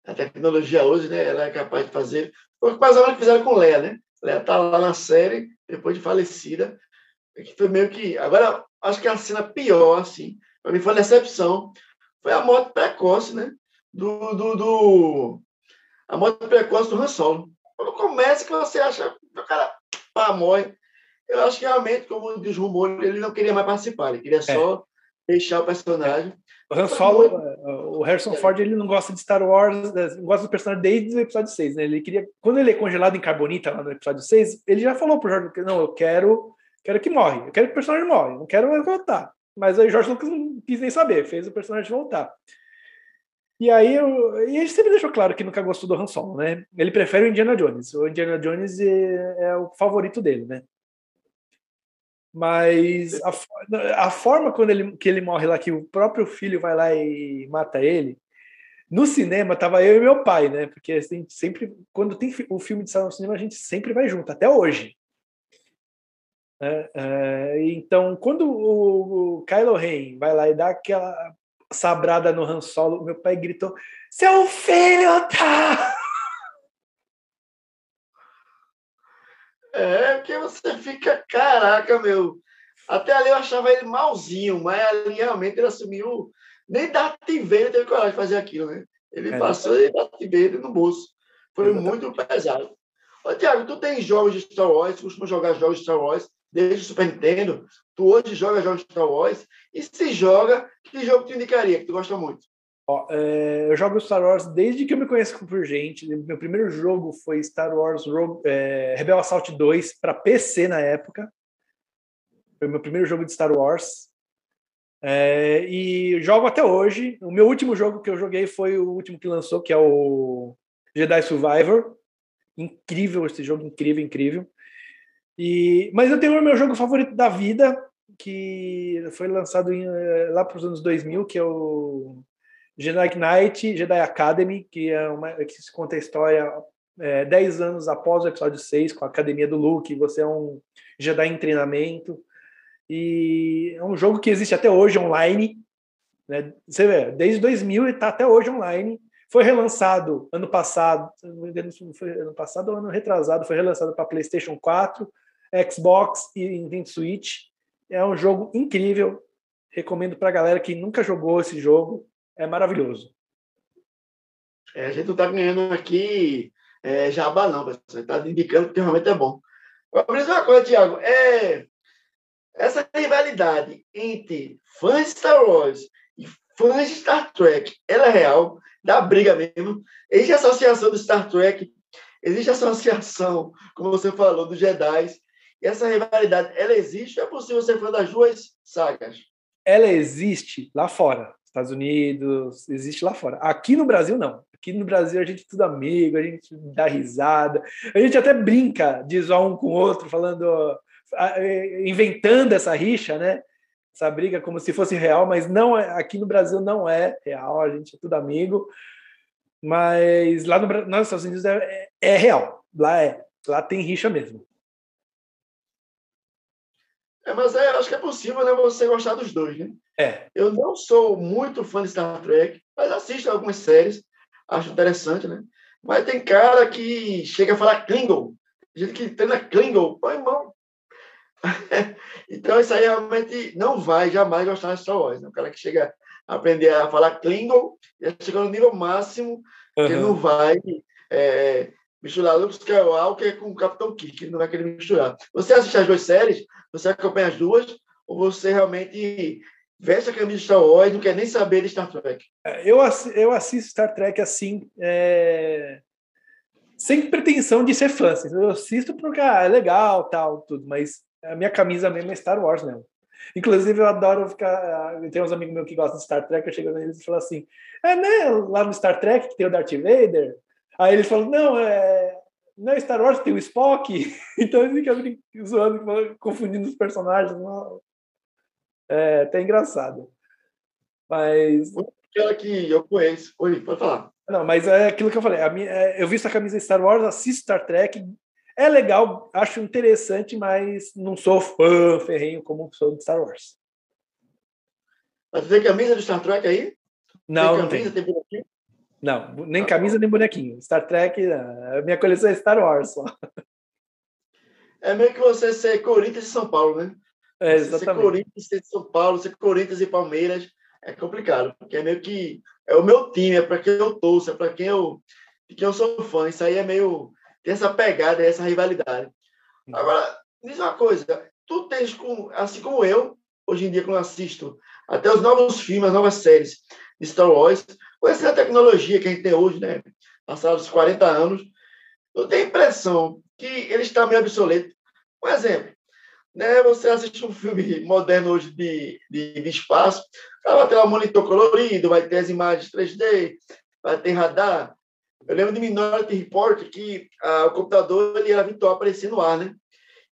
a tecnologia hoje, né, ela é capaz de fazer. Foi quase a que fizeram com Leia, né? Leia tá lá na série, depois de falecida. Que foi meio que. Agora, acho que a cena pior, assim, para mim foi a decepção. Foi a morte precoce, né? Do. do, do a morte precoce do Han Solo. Quando começa que você acha que o cara pá, morre. Eu acho que realmente, como diz o rumor, ele não queria mais participar, ele queria é. só é. deixar o personagem. O Han Solo, o Harrison Ford, ele não gosta de Star Wars, eh, não gosta do personagem desde o episódio 6, né? Ele queria, quando ele é congelado em carbonita lá no episódio 6, ele já falou pro George Lucas, não, eu quero, quero que morre, eu quero que o personagem morre, não quero voltar. Mas aí o George Lucas não quis nem saber, fez o personagem voltar. E aí eu, e ele sempre deixou claro que nunca gostou do Han Solo, né? Ele prefere o Indiana Jones. O Indiana Jones é, é o favorito dele, né? Mas a, a, forma quando ele, que ele morre lá, que o próprio filho vai lá e mata ele, no cinema tava eu e meu pai, né? Porque assim, sempre, quando tem o filme de sala no cinema, a gente sempre vai junto, até hoje. É, é, então, quando o, o Kylo Ren vai lá e dá aquela sabrada no Han Solo, meu pai gritou: Seu filho tá! É, porque você fica, caraca, meu. Até ali eu achava ele malzinho, mas ali realmente ele assumiu. Nem Darth Vader teve coragem de fazer aquilo, né? Ele é, passou de Darth Vader no bolso. Foi exatamente. muito pesado. Ô, Tiago, tu tem jogos de Star Wars, costuma jogar jogos de Star Wars desde o Super Nintendo. Tu hoje joga jogos de Star Wars. E se joga, que jogo tu indicaria, que tu gosta muito? Ó, é, eu jogo Star Wars desde que eu me conheço por gente. Meu primeiro jogo foi Star Wars Rogue, é, Rebel Assault 2 para PC na época. Foi o meu primeiro jogo de Star Wars. É, e jogo até hoje. O meu último jogo que eu joguei foi o último que lançou, que é o Jedi Survivor. Incrível esse jogo, incrível, incrível. E, mas eu tenho o meu jogo favorito da vida, que foi lançado em, eh, lá para os anos 2000, que é o Jedi Knight Jedi Academy, que é uma que se conta a história é, 10 anos após o episódio 6, com a academia do Luke, você é um Jedi em treinamento. E é um jogo que existe até hoje online. Né? Você vê, desde 2000 e está até hoje online. Foi relançado ano passado, foi ano passado ou ano retrasado, foi relançado para PlayStation 4, Xbox e Nintendo Switch. É um jogo incrível. Recomendo para a galera que nunca jogou esse jogo é maravilhoso. É, a gente não está ganhando aqui é, jabá, não, pessoal. Está indicando que realmente é bom. Agora, uma coisa, Tiago, é, essa rivalidade entre fãs de Star Wars e fãs de Star Trek, ela é real, dá briga mesmo. Existe a associação do Star Trek, existe a associação, como você falou, dos Jedi. E essa rivalidade, ela existe? É possível ser fã das duas sagas? Ela existe lá fora. Estados Unidos, existe lá fora. Aqui no Brasil, não. Aqui no Brasil a gente é tudo amigo, a gente dá risada, a gente até brinca de zoar um com o outro, falando, inventando essa rixa, né? Essa briga como se fosse real, mas não é, aqui no Brasil não é real, a gente é tudo amigo. Mas lá no, nos Estados Unidos é, é, é real, lá é, lá tem rixa mesmo. É, mas é, acho que é possível né, você gostar dos dois, né? É. Eu não sou muito fã de Star Trek, mas assisto algumas séries, acho interessante, né? Mas tem cara que chega a falar Klingon, gente que treina Klingon, pô, irmão. então isso aí realmente não vai jamais gostar de Star Wars, né? O cara que chega a aprender a falar Klingon, já chegou no nível máximo, uhum. que não vai é, misturar Luke Skywalker com o Capitão Kirk, não vai querer misturar. Você assiste as duas séries, você acompanha as duas, ou você realmente veste a camisa de Star Wars e não quer nem saber de Star Trek. É, eu, eu assisto Star Trek assim, é... sem pretensão de ser fã. Assim. Eu assisto porque ah, é legal, tal, tudo, mas a minha camisa mesmo é Star Wars mesmo. Inclusive, eu adoro ficar. Tem uns amigos meus que gostam de Star Trek, eu chego neles e falo assim: é, né? Lá no Star Trek que tem o Darth Vader. Aí eles falam: não, é. Não é Star Wars, tem o Spock. então eles ficam zoando, confundindo os personagens. Não, é até engraçado. Mas. Aquela que eu conheço. Oi, pode falar. Não, mas é aquilo que eu falei. A minha, é, eu vi essa camisa Star Wars, assisto Star Trek. É legal, acho interessante, mas não sou fã ferrenho como sou de Star Wars. Mas tem camisa de Star Trek aí? Não, tem camisa, não tem. bonequinho? Não, nem ah, camisa nem bonequinho. Star Trek, a minha coleção é Star Wars só. É meio que você ser Corinthians de São Paulo, né? É, exatamente. Ser Corinthians, ser São Paulo, ser Corinthians e Palmeiras é complicado, porque é meio que é o meu time, é para quem eu torço, é para quem eu, quem eu sou fã. Isso aí é meio tem essa pegada, essa rivalidade. Agora, diz uma coisa, tu tens com, assim como eu, hoje em dia quando assisto até os novos filmes, as novas séries de Star Wars, com essa tecnologia que a gente tem hoje, né? Passados 40 anos, eu tenho a impressão que ele está meio obsoleto. Um exemplo, né? Você assiste um filme moderno hoje de, de, de espaço, vai ter um monitor colorido, vai ter as imagens 3D, vai ter radar. Eu lembro de Minority Report que ah, o computador ele era virtual aparecer no ar, né?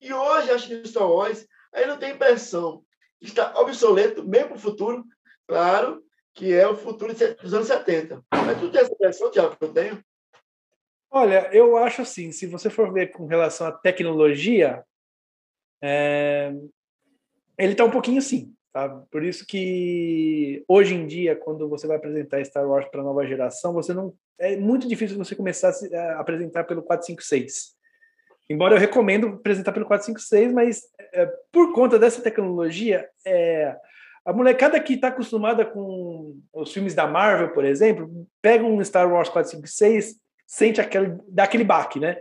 E hoje, acho que Star Wars, aí não tem impressão está obsoleto, mesmo para o futuro, claro, que é o futuro dos anos 70. Mas tu tem essa impressão, Tiago, que eu tenho? Olha, eu acho assim, se você for ver com relação à tecnologia, é... ele está um pouquinho assim. Tá? Por isso que hoje em dia, quando você vai apresentar Star Wars para a nova geração, você não é muito difícil você começar a apresentar pelo 456. Embora eu recomendo apresentar pelo 456, mas é, por conta dessa tecnologia, é, a molecada que está acostumada com os filmes da Marvel, por exemplo, pega um Star Wars 456, sente aquele, dá aquele baque, né?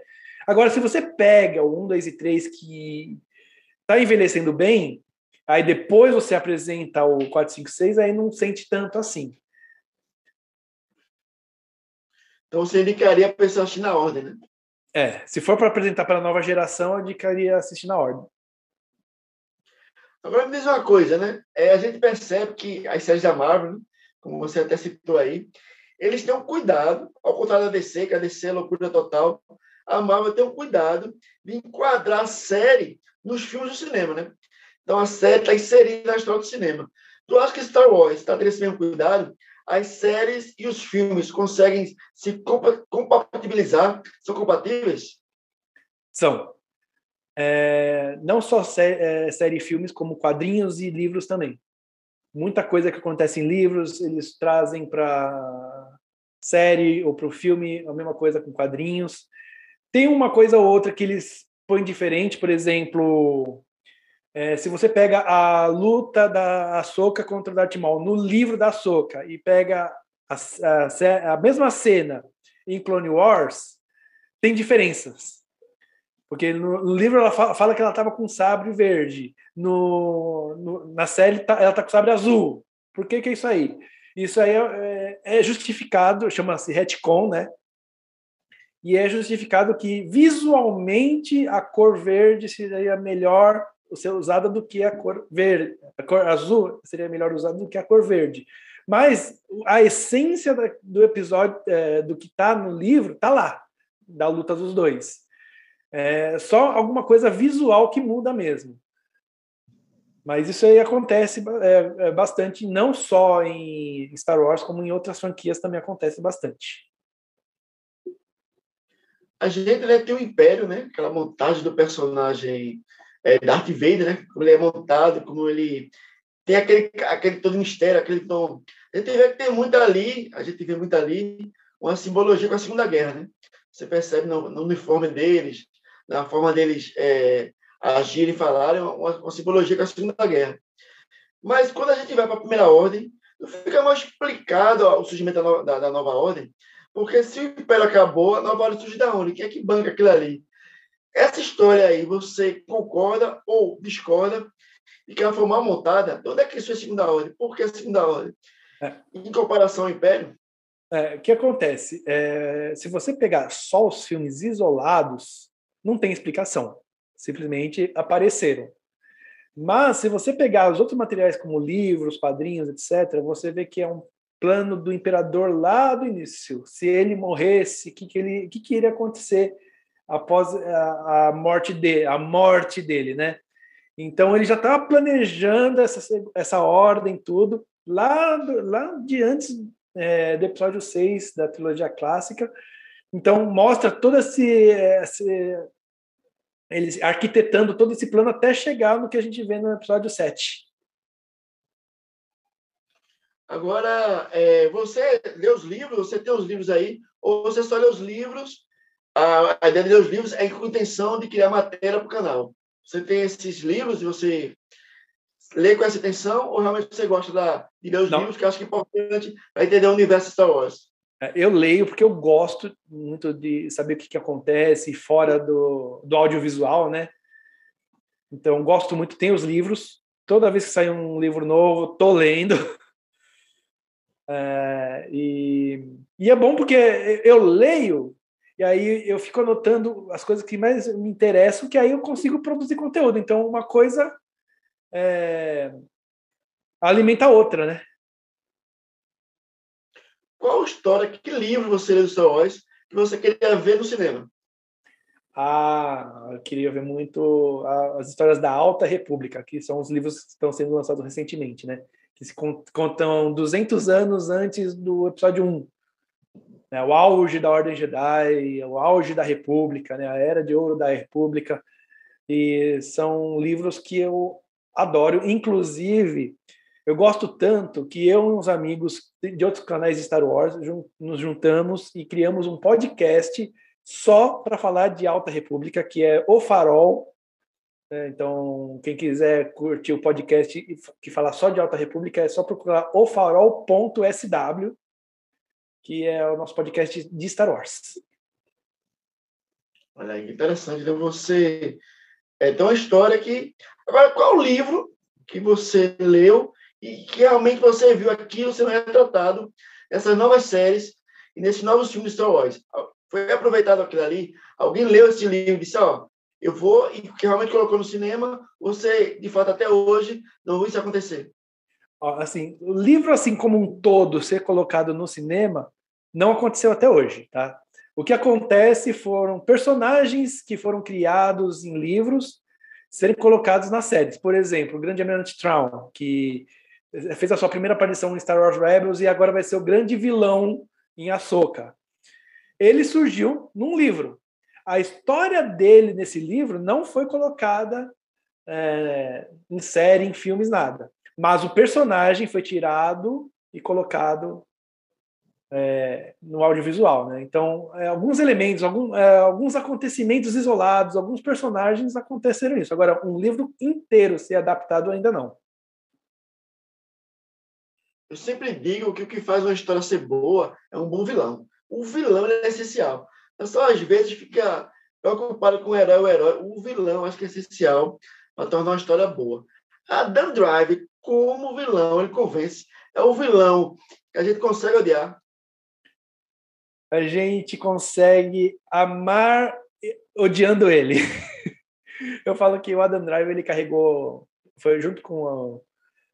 Agora, se você pega o 1, 2 e 3 que está envelhecendo bem, aí depois você apresenta o 456, aí não sente tanto assim. Então você indicaria a pessoa assistir na ordem, né? É, se for para apresentar para a nova geração, eu indicaria assistir na ordem. Agora me diz uma coisa, né? É, a gente percebe que as séries da Marvel, né? como você até citou aí, eles têm um cuidado, ao contrário da DC, que a DC é loucura total, a Marvel tem um cuidado de enquadrar a série nos filmes do cinema, né? Então a série está inserida na história do cinema. Tu acha que Star Wars está tendo esse mesmo cuidado? As séries e os filmes conseguem se compatibilizar? São compatíveis? São. É, não só sé é, série e filmes, como quadrinhos e livros também. Muita coisa que acontece em livros, eles trazem para série ou para o filme, a mesma coisa com quadrinhos. Tem uma coisa ou outra que eles põem diferente, por exemplo, é, se você pega a luta da Ahsoka contra o Darth Maul no livro da Ahsoka e pega a, a, a mesma cena em Clone Wars, tem diferenças. Porque no, no livro ela fala, fala que ela estava com sabre verde, no, no, na série tá, ela está com sabre azul. Por que, que é isso aí? Isso aí é, é, é justificado, chama-se retcon, né? E é justificado que visualmente a cor verde seria melhor ser usada do que a cor verde. A cor azul seria melhor usada do que a cor verde. Mas a essência do episódio, é, do que está no livro, está lá, da luta dos dois. É só alguma coisa visual que muda mesmo. Mas isso aí acontece é, é bastante, não só em Star Wars, como em outras franquias também acontece bastante. A gente né, tem o Império, né? Aquela montagem do personagem é, Darth Vader, né? Como ele é montado, como ele tem aquele, aquele todo mistério, aquele tom. A gente vê que tem muito ali, a gente vê muito ali uma simbologia com a Segunda Guerra, né? Você percebe no, no uniforme deles, na forma deles é, agirem e falarem, uma, uma simbologia com a Segunda Guerra. Mas quando a gente vai para a Primeira Ordem, fica mais explicado ó, o surgimento da, da, da, Nova Ordem, porque se o Império acabou, a Nova Ordem surge da onde? Quem é que banca aquilo ali? Essa história aí, você concorda ou discorda e que ela foi mal montada? Onde é que isso é segunda ordem? Por que a segunda ordem? É. Em comparação ao Império? É, o que acontece? É, se você pegar só os filmes isolados, não tem explicação. Simplesmente apareceram. Mas, se você pegar os outros materiais, como livros, quadrinhos, etc., você vê que é um plano do imperador lá do início. Se ele morresse, o que, que, ele, que, que iria acontecer? após a, a morte dele, a morte dele, né? Então ele já estava planejando essa, essa ordem, tudo, lá, lá de antes é, do episódio 6 da trilogia clássica. Então mostra todo esse, esse eles arquitetando todo esse plano até chegar no que a gente vê no episódio 7. Agora, é, você lê os livros, você tem os livros aí, ou você só lê os livros a, a ideia de ler os livros é com a intenção de criar matéria para o canal. Você tem esses livros e você lê com essa intenção ou realmente você gosta da, de ler os Não. livros, que eu acho que é importante para entender o universo Star Wars? É, eu leio porque eu gosto muito de saber o que, que acontece fora do, do audiovisual, né? Então, gosto muito. Tem os livros, toda vez que sai um livro novo, tô lendo. É, e, e é bom porque eu leio e aí eu fico anotando as coisas que mais me interessam, que aí eu consigo produzir conteúdo. Então, uma coisa é, alimenta a outra, né? Qual história, que livro você leu do Star Wars que você queria ver no cinema? Ah, eu queria ver muito as histórias da Alta República, que são os livros que estão sendo lançados recentemente, né? Que se contam 200 anos antes do episódio 1. Né? O auge da Ordem Jedi, o auge da República, né? A Era de Ouro da República. E são livros que eu adoro. Inclusive, eu gosto tanto que eu e uns amigos de outros canais de Star Wars nos juntamos e criamos um podcast só para falar de Alta República, que é O Farol. É, então, quem quiser curtir o podcast que fala só de Alta República, é só procurar ofarol.sw, que é o nosso podcast de Star Wars. Olha aí, interessante. Então, você. É, tem uma história que. Agora, qual o livro que você leu e que realmente você viu aquilo sendo retratado nessas novas séries e nesses novos filmes de Star Wars? foi aproveitado aquilo ali, alguém leu esse livro e disse, ó, eu vou, e que realmente colocou no cinema, você, de fato, até hoje, não viu isso acontecer. Assim, o livro, assim como um todo, ser colocado no cinema, não aconteceu até hoje, tá? O que acontece foram personagens que foram criados em livros serem colocados nas séries. Por exemplo, o Grande Almirante Traum, que fez a sua primeira aparição em Star Wars Rebels e agora vai ser o grande vilão em Ahsoka ele surgiu num livro. A história dele nesse livro não foi colocada é, em série, em filmes, nada. Mas o personagem foi tirado e colocado é, no audiovisual. Né? Então, é, alguns elementos, algum, é, alguns acontecimentos isolados, alguns personagens aconteceram isso. Agora, um livro inteiro ser adaptado ainda não. Eu sempre digo que o que faz uma história ser boa é um bom vilão o vilão é essencial. Eu só às vezes fica preocupado com o herói, o herói. O vilão acho que é essencial para tornar uma história boa. A Dan Drive, como vilão, ele convence. É o vilão que a gente consegue odiar. A gente consegue amar odiando ele. Eu falo que o Adam Driver ele carregou, foi junto com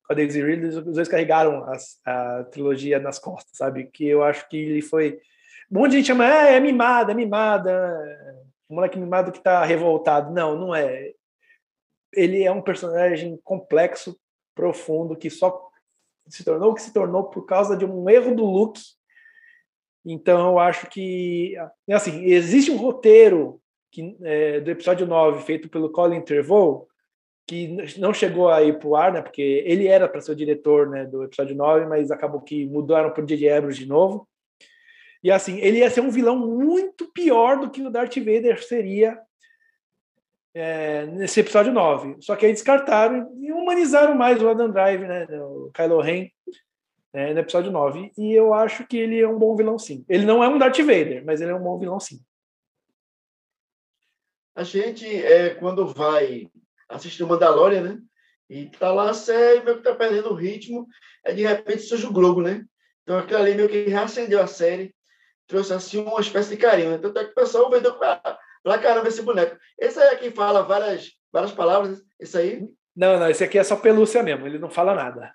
com a Daisy Ridley, os dois carregaram a, a trilogia nas costas, sabe? Que eu acho que ele foi um monte de gente chama, ah, é mimada, é mimada, um moleque mimado que tá revoltado. Não, não é. Ele é um personagem complexo, profundo, que só se tornou o que se tornou por causa de um erro do Luke. Então, eu acho que, assim, existe um roteiro que, é, do episódio 9, feito pelo Colin Trevorrow, que não chegou a ir o ar, né, porque ele era para ser o diretor né, do episódio 9, mas acabou que mudaram para o J.J. Abrams de novo. E assim, ele ia ser um vilão muito pior do que o Darth Vader seria é, nesse episódio 9. Só que aí descartaram e humanizaram mais o Adam Drive, né, o Kylo Ren, né, no episódio 9. E eu acho que ele é um bom vilão, sim. Ele não é um Darth Vader, mas ele é um bom vilão, sim. A gente, é, quando vai assistir o Mandalorian, né? E tá lá a série, meio que tá perdendo o ritmo, é de repente surge o Globo, né? Então aquilo ali meio que reacendeu a série trouxe assim uma espécie de carinho. Né? Tanto é que o pessoal vendeu para caramba esse boneco. Esse aí é quem fala várias, várias palavras, esse aí? Não, não, esse aqui é só pelúcia mesmo, ele não fala nada.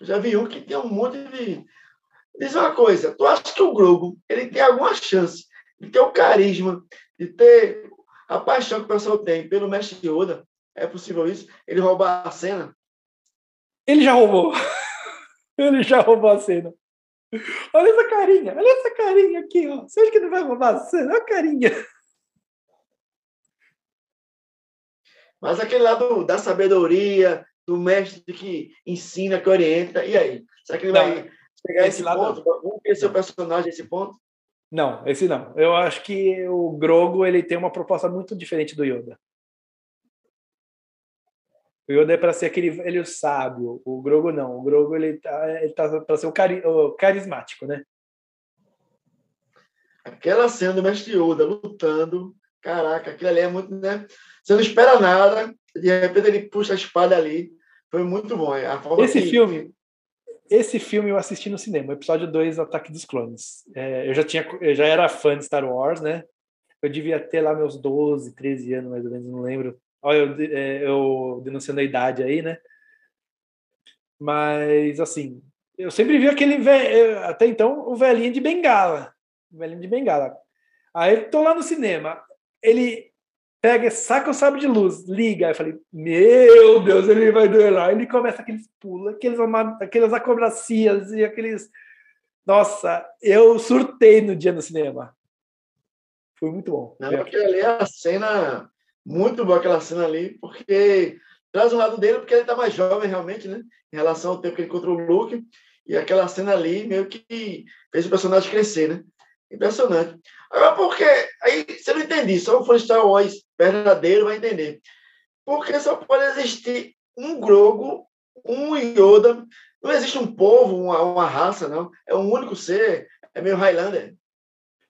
Eu já vi um que tem um monte de. Diz uma coisa, tu acha que o Grogu ele tem alguma chance de ter o carisma, de ter a paixão que o pessoal tem pelo mestre Yoda? É possível isso? Ele roubar a cena? Ele já roubou. ele já roubou a cena. Olha essa carinha, olha essa carinha aqui, ó. Você acha que não vai roubar Olha a carinha. Mas aquele lado da sabedoria, do mestre que ensina, que orienta, e aí? Será que ele não, vai chegar a esse lado, ponto? Vamos conhecer o personagem esse ponto? Não, esse não. Eu acho que o Grogo ele tem uma proposta muito diferente do Yoda. O Yoda é para ser aquele velho sábio. O Grogo não. O Grogo ele tá, ele tá para ser o, cari o carismático, né? Aquela cena do mestre Yoda lutando, caraca, aquilo ali é muito, né? Você não espera nada, de repente ele puxa a espada ali, foi muito bom. Esse que... filme, esse filme eu assisti no cinema, episódio 2, Ataque dos Clones. É, eu já tinha, eu já era fã de Star Wars, né? Eu devia ter lá meus 12, 13 anos, mais ou menos, não lembro. Olha, eu, é, eu denunciando a idade aí, né? Mas, assim, eu sempre vi aquele, até então, o velhinho de bengala. O velhinho de bengala. Aí tô lá no cinema, ele pega, saca o sábio de luz, liga. Aí eu falei, meu Deus, ele vai doer lá. Ele começa aqueles pulos, aqueles, aquelas acrobacias e aqueles. Nossa, eu surtei no dia no cinema. Foi muito bom. Não, porque ali é a cena, muito boa aquela cena ali, porque traz o lado dele, porque ele tá mais jovem realmente, né? Em relação ao tempo que ele encontrou o Luke. E aquela cena ali meio que fez o personagem crescer, né? Impressionante. Agora, porque aí você não entende, só um fã Star Wars verdadeiro vai entender. Porque só pode existir um Grogu, um Yoda. Não existe um povo, uma, uma raça, não. É um único ser. É meio Highlander.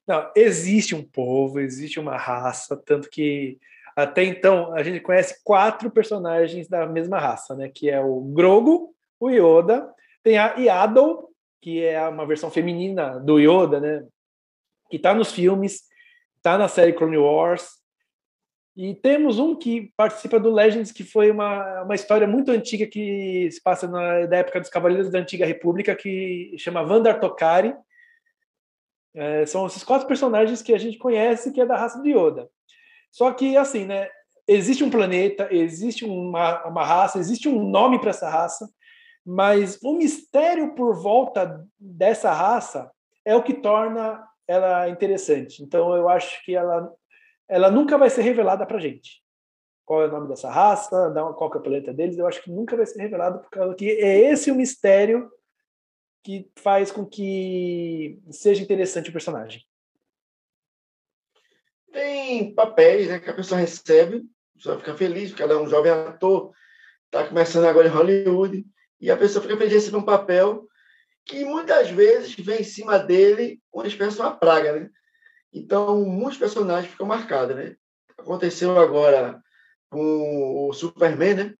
Não, existe um povo, existe uma raça, tanto que até então a gente conhece quatro personagens da mesma raça, né? Que é o Grogu, o Yoda, tem a Yaddle, que é uma versão feminina do Yoda, né? Que está nos filmes, está na série Clone Wars. E temos um que participa do Legends, que foi uma, uma história muito antiga que se passa na da época dos Cavaleiros da Antiga República, que chama Vandar Tokari. É, são esses quatro personagens que a gente conhece, que é da raça de Yoda. Só que, assim, né? Existe um planeta, existe uma, uma raça, existe um nome para essa raça, mas o mistério por volta dessa raça é o que torna ela é interessante. Então eu acho que ela, ela nunca vai ser revelada para gente. Qual é o nome dessa raça, qual é o planeta deles, eu acho que nunca vai ser revelado por causa que é esse o mistério que faz com que seja interessante o personagem. Tem papéis né, que a pessoa recebe, a pessoa fica feliz, porque ela é um jovem ator, está começando agora em Hollywood, e a pessoa fica feliz de receber um papel que muitas vezes vem em cima dele uma espécie de uma praga, né? Então, muitos personagens ficam marcados, né? Aconteceu agora com o Superman, né?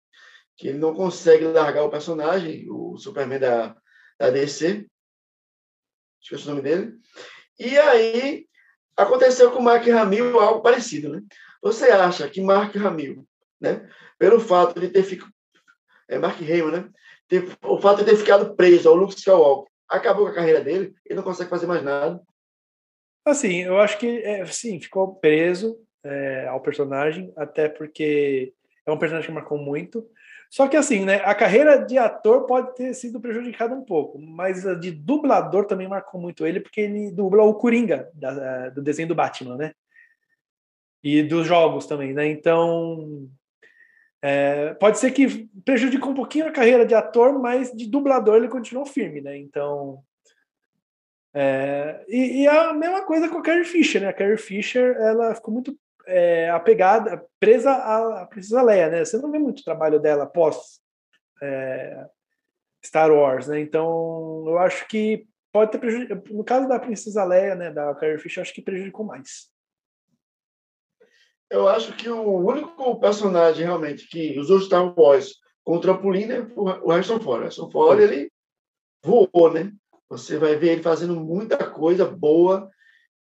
Que ele não consegue largar o personagem, o Superman da, da DC. Esqueci o nome dele. E aí, aconteceu com o Mark Hamill algo parecido, né? Você acha que Mark Hamill, né? Pelo fato de ter ficado... É Mark Hamill, né? O fato de ter ficado preso ao Luke Skywalker acabou com a carreira dele, ele não consegue fazer mais nada. Assim, eu acho que é, sim, ficou preso é, ao personagem, até porque é um personagem que marcou muito. Só que assim, né, a carreira de ator pode ter sido prejudicada um pouco, mas a de dublador também marcou muito ele, porque ele dubla o Coringa da, do desenho do Batman, né? E dos jogos também, né? Então, é, pode ser que prejudicou um pouquinho a carreira de ator, mas de dublador ele continuou firme, né? Então. É, e, e, a mesma coisa com a Carrie Fisher, né? A Carrie Fisher ela ficou muito é, apegada, presa à, Princesa Leia, né? Você não vê muito trabalho dela após é, Star Wars, né? Então eu acho que pode ter prejudicado. No caso da Princesa Leia, né? Da Carrie Fisher, acho que prejudicou mais eu acho que o único personagem realmente que usou Star Wars com trampolim é o Harrison Ford. O Harrison Ford, ele voou, né? Você vai ver ele fazendo muita coisa boa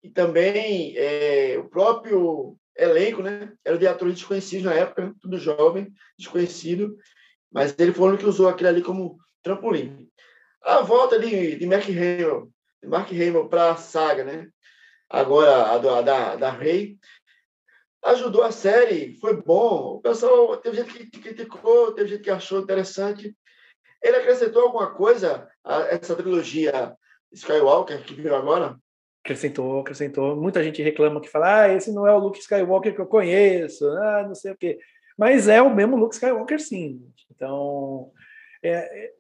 e também é, o próprio elenco, né? Era de atores desconhecidos na época, tudo jovem, desconhecido, mas ele foi o único que usou aquele ali como trampolim. A volta de, de Mark Hamill, de Mark Hamill para a saga, né? Agora a, a da, da Rey, ajudou a série, foi bom. O pessoal, teve gente que criticou, teve gente que achou interessante. Ele acrescentou alguma coisa a essa trilogia Skywalker que viu agora? Acrescentou, acrescentou. Muita gente reclama que fala, ah, esse não é o Luke Skywalker que eu conheço, ah, não sei o quê. Mas é o mesmo Luke Skywalker, sim. Então, é,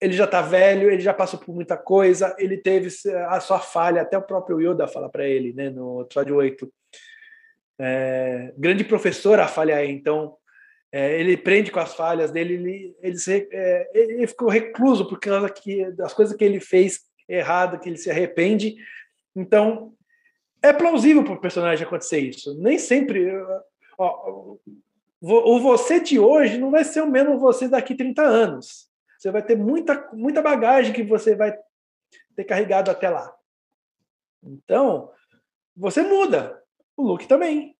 ele já está velho, ele já passou por muita coisa, ele teve a sua falha, até o próprio Yoda fala para ele, né, no episódio 8 é, grande professor a falhar. Então, é, ele prende com as falhas dele, ele, ele, se, é, ele ficou recluso por causa que, das coisas que ele fez errado, que ele se arrepende. Então, é plausível para o personagem acontecer isso. Nem sempre. Ó, o você de hoje não vai ser o mesmo você daqui 30 anos. Você vai ter muita, muita bagagem que você vai ter carregado até lá. Então, você muda. O look também.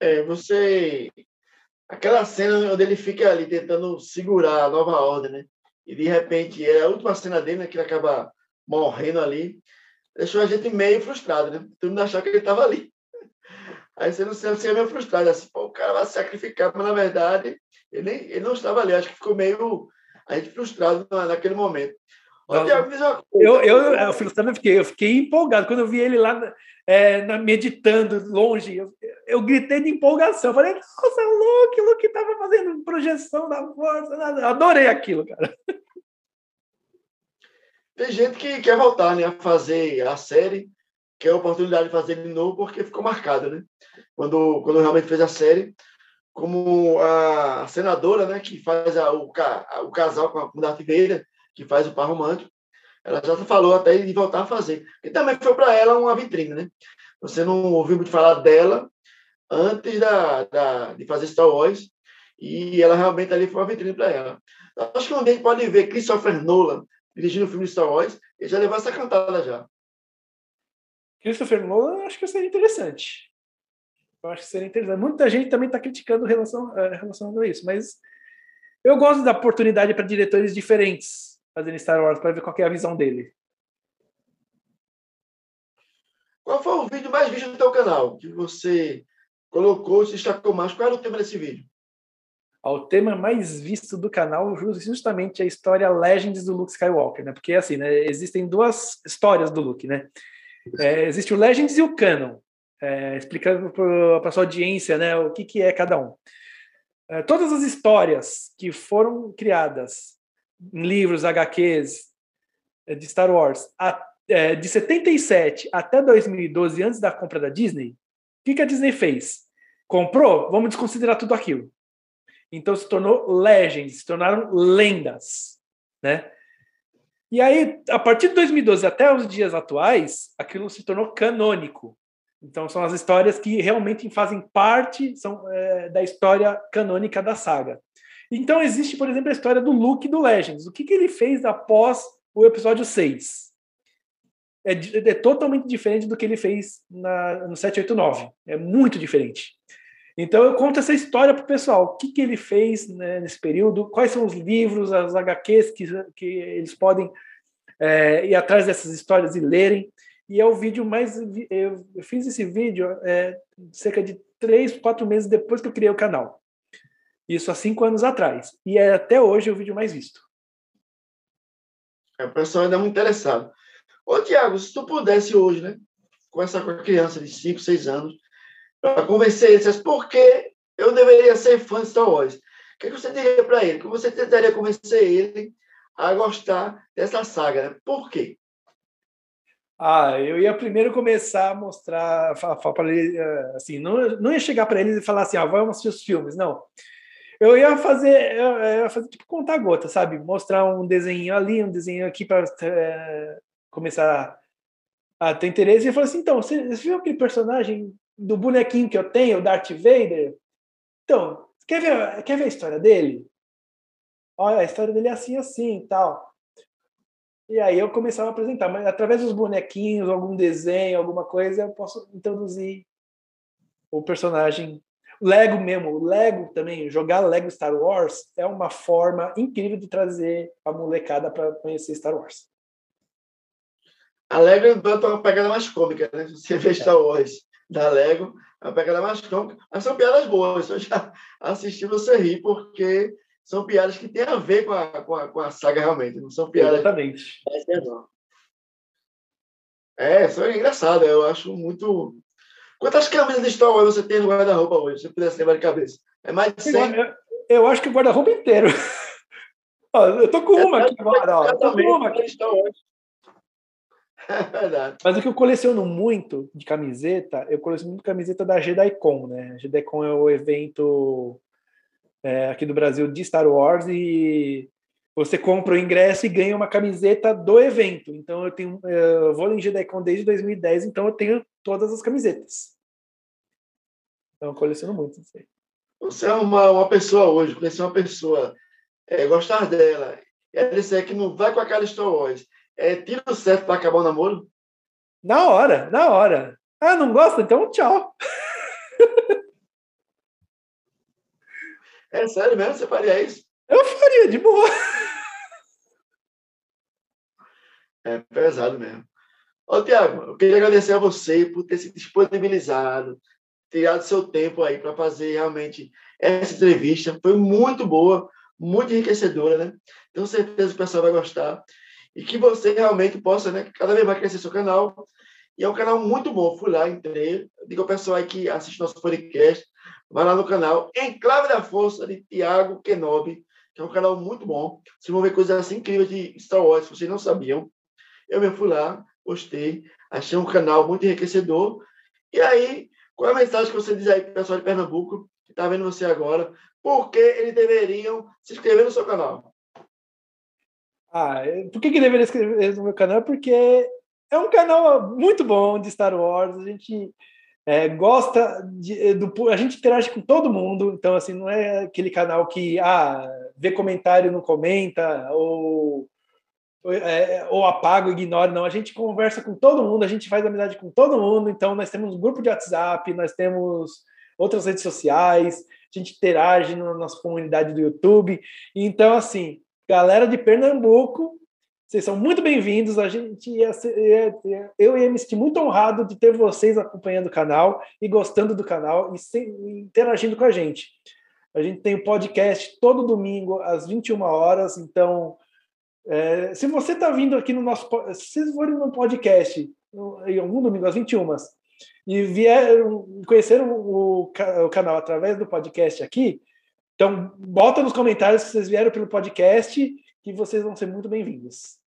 É, você. Aquela cena onde ele fica ali tentando segurar a nova ordem, né? E de repente é a última cena dele, né, que ele acaba morrendo ali. Deixou a gente meio frustrado, né? Todo mundo achava que ele estava ali. Aí você não se meio frustrado, assim, pô, o cara vai sacrificar, mas na verdade ele, ele não estava ali. Acho que ficou meio a gente frustrado naquele momento. Eu, eu, eu, frustrado, eu fiquei, eu fiquei empolgado quando eu vi ele lá é, na, meditando longe. Eu, eu gritei de empolgação. Eu falei, nossa, o Luke, o Luke estava fazendo projeção da força. Adorei aquilo, cara. Tem gente que quer voltar né, a fazer a série, quer a oportunidade de fazer de novo, porque ficou marcado, né? Quando, quando realmente fez a série, como a senadora, né, que faz a, o, o casal com a Darth Vader, que faz o par romântico, ela já falou até de voltar a fazer. E também foi para ela uma vitrine, né? Você não ouviu muito falar dela antes da, da, de fazer Star Wars, e ela realmente ali foi uma vitrine para ela. Acho que dia a gente pode ver Christopher Nolan dirigindo o filme Star Wars, ele já levou essa cantada já. Christopher Nolan, acho que seria interessante. Eu acho que seria interessante. Muita gente também está criticando relação, eh, relacionado a isso, mas eu gosto da oportunidade para diretores diferentes fazendo Star Wars, para ver qual é a visão dele. Qual foi o vídeo mais visto do teu canal? Que você colocou, se destacou mais? Qual era o tema desse vídeo? ao tema mais visto do canal, justamente a história Legends do Luke Skywalker, né? Porque assim, né, existem duas histórias do Luke, né? É, existe o Legends e o Canon, é, explicando para a sua audiência, né, o que, que é cada um. É, todas as histórias que foram criadas livros, HQs é, de Star Wars, a, é, de 77 até 2012, antes da compra da Disney, o que, que a Disney fez? Comprou? Vamos desconsiderar tudo aquilo. Então se tornou legends, se tornaram lendas, né? E aí, a partir de 2012 até os dias atuais, aquilo se tornou canônico. Então são as histórias que realmente fazem parte são, é, da história canônica da saga. Então existe, por exemplo, a história do Luke do Legends. O que, que ele fez após o episódio 6? É, é totalmente diferente do que ele fez na, no 789. É muito diferente. Então eu conto essa história para o pessoal, o que, que ele fez né, nesse período, quais são os livros, as HQs que, que eles podem é, ir atrás dessas histórias e lerem. E é o vídeo mais. Eu, fiz esse vídeo é, cerca de três, quatro meses depois que eu criei o canal. Isso há cinco anos atrás. E é até hoje o vídeo mais visto. É, o pessoal ainda é muito interessado. Ô, Tiago, se tu pudesse hoje, né, conversar com a criança de 5, 6 anos, para convencer ele, por que eu deveria ser fã de Star Wars? O que, você diria para ele? Que você tentaria convencer ele a gostar dessa saga? Né? Por quê? Ah, eu ia primeiro começar a mostrar, para ele, eh, assim, não, não ia chegar para ele e falar assim, ah, vamos assistir os filmes, não. Eu ia fazer, eu ia fazer tipo contar gota, sabe? Mostrar um desenho ali, um desenho aqui para é, começar a ter interesse. E falar assim, então, você, você viu aquele personagem do bonequinho que eu tenho, o Darth Vader. Então, quer ver, quer ver a história dele? Olha, a história dele é assim, assim e tal. E aí eu começava a apresentar, mas através dos bonequinhos, algum desenho, alguma coisa, eu posso introduzir o personagem. Lego mesmo, Lego também, jogar Lego Star Wars é uma forma incrível de trazer a molecada para conhecer Star Wars. A Lego é uma pegada mais cômica, né? Você vê Star Wars da Lego, é uma pegada mais cômica, mas são piadas boas. Eu já assisti você rir, porque são piadas que têm a ver com a, com a, com a saga realmente, não são piadas. Exatamente. É, isso é engraçado, eu acho muito. Quantas camisas de Star Wars você tem no guarda-roupa hoje, se pudesse lembrar de cabeça? É mais de 100? Eu, eu acho que o guarda-roupa inteiro. eu tô com uma aqui agora, ó. Eu tô com uma aqui. É verdade. Mas o que eu coleciono muito de camiseta, eu coleciono muito camiseta da JediCon, né? A JediCon é o evento é, aqui do Brasil de Star Wars e você compra o ingresso e ganha uma camiseta do evento. Então eu tenho, eu vou em JediCon desde 2010, então eu tenho todas as camisetas. Eu coleciono muito isso aí. Você é uma, uma pessoa hoje, conhecer uma pessoa, é, gostar dela, é dizer que não vai com aquela Star Wars, é tiro certo para acabar o namoro? Na hora, na hora. Ah, não gosta? Então tchau. É sério mesmo? Você faria isso? Eu faria, de boa. É pesado mesmo. Ô, Tiago, eu queria agradecer a você por ter se disponibilizado, tirado seu tempo aí para fazer realmente essa entrevista. Foi muito boa, muito enriquecedora, né? Tenho certeza que o pessoal vai gostar. E que você realmente possa, né, cada vez mais crescer seu canal. E é um canal muito bom. Fui lá, entrei. Digo ao pessoal aí que assiste nosso podcast, vai lá no canal Enclave da Força de Tiago Kenobi, que é um canal muito bom. Vocês vão ver coisas assim incríveis de Star Wars, que vocês não sabiam. Eu mesmo fui lá, gostei, achei um canal muito enriquecedor. E aí, qual é a mensagem que você diz aí para o pessoal de Pernambuco, que está vendo você agora, por que eles deveriam se inscrever no seu canal? Ah, por que, que deveria se inscrever no meu canal? Porque é um canal muito bom de Star Wars, a gente é, gosta de, do, a gente interage com todo mundo, então assim não é aquele canal que ah vê comentário não comenta ou é, ou apaga, ignora, não. A gente conversa com todo mundo, a gente faz amizade com todo mundo. Então, nós temos um grupo de WhatsApp, nós temos outras redes sociais, a gente interage na nossa comunidade do YouTube. Então, assim, galera de Pernambuco, vocês são muito bem-vindos. A gente ia ia, eu ia me sentir muito honrado de ter vocês acompanhando o canal e gostando do canal e, se, interagindo com a gente. A gente tem o um podcast todo domingo às 21 horas, então é, se você está vindo aqui no nosso. Se vocês forem no podcast em algum domingo às 21 e vieram conhecer o, o, canal através do podcast aqui, então bota nos comentários se vocês vieram pelo podcast que vocês vão ser muito bem-vindos.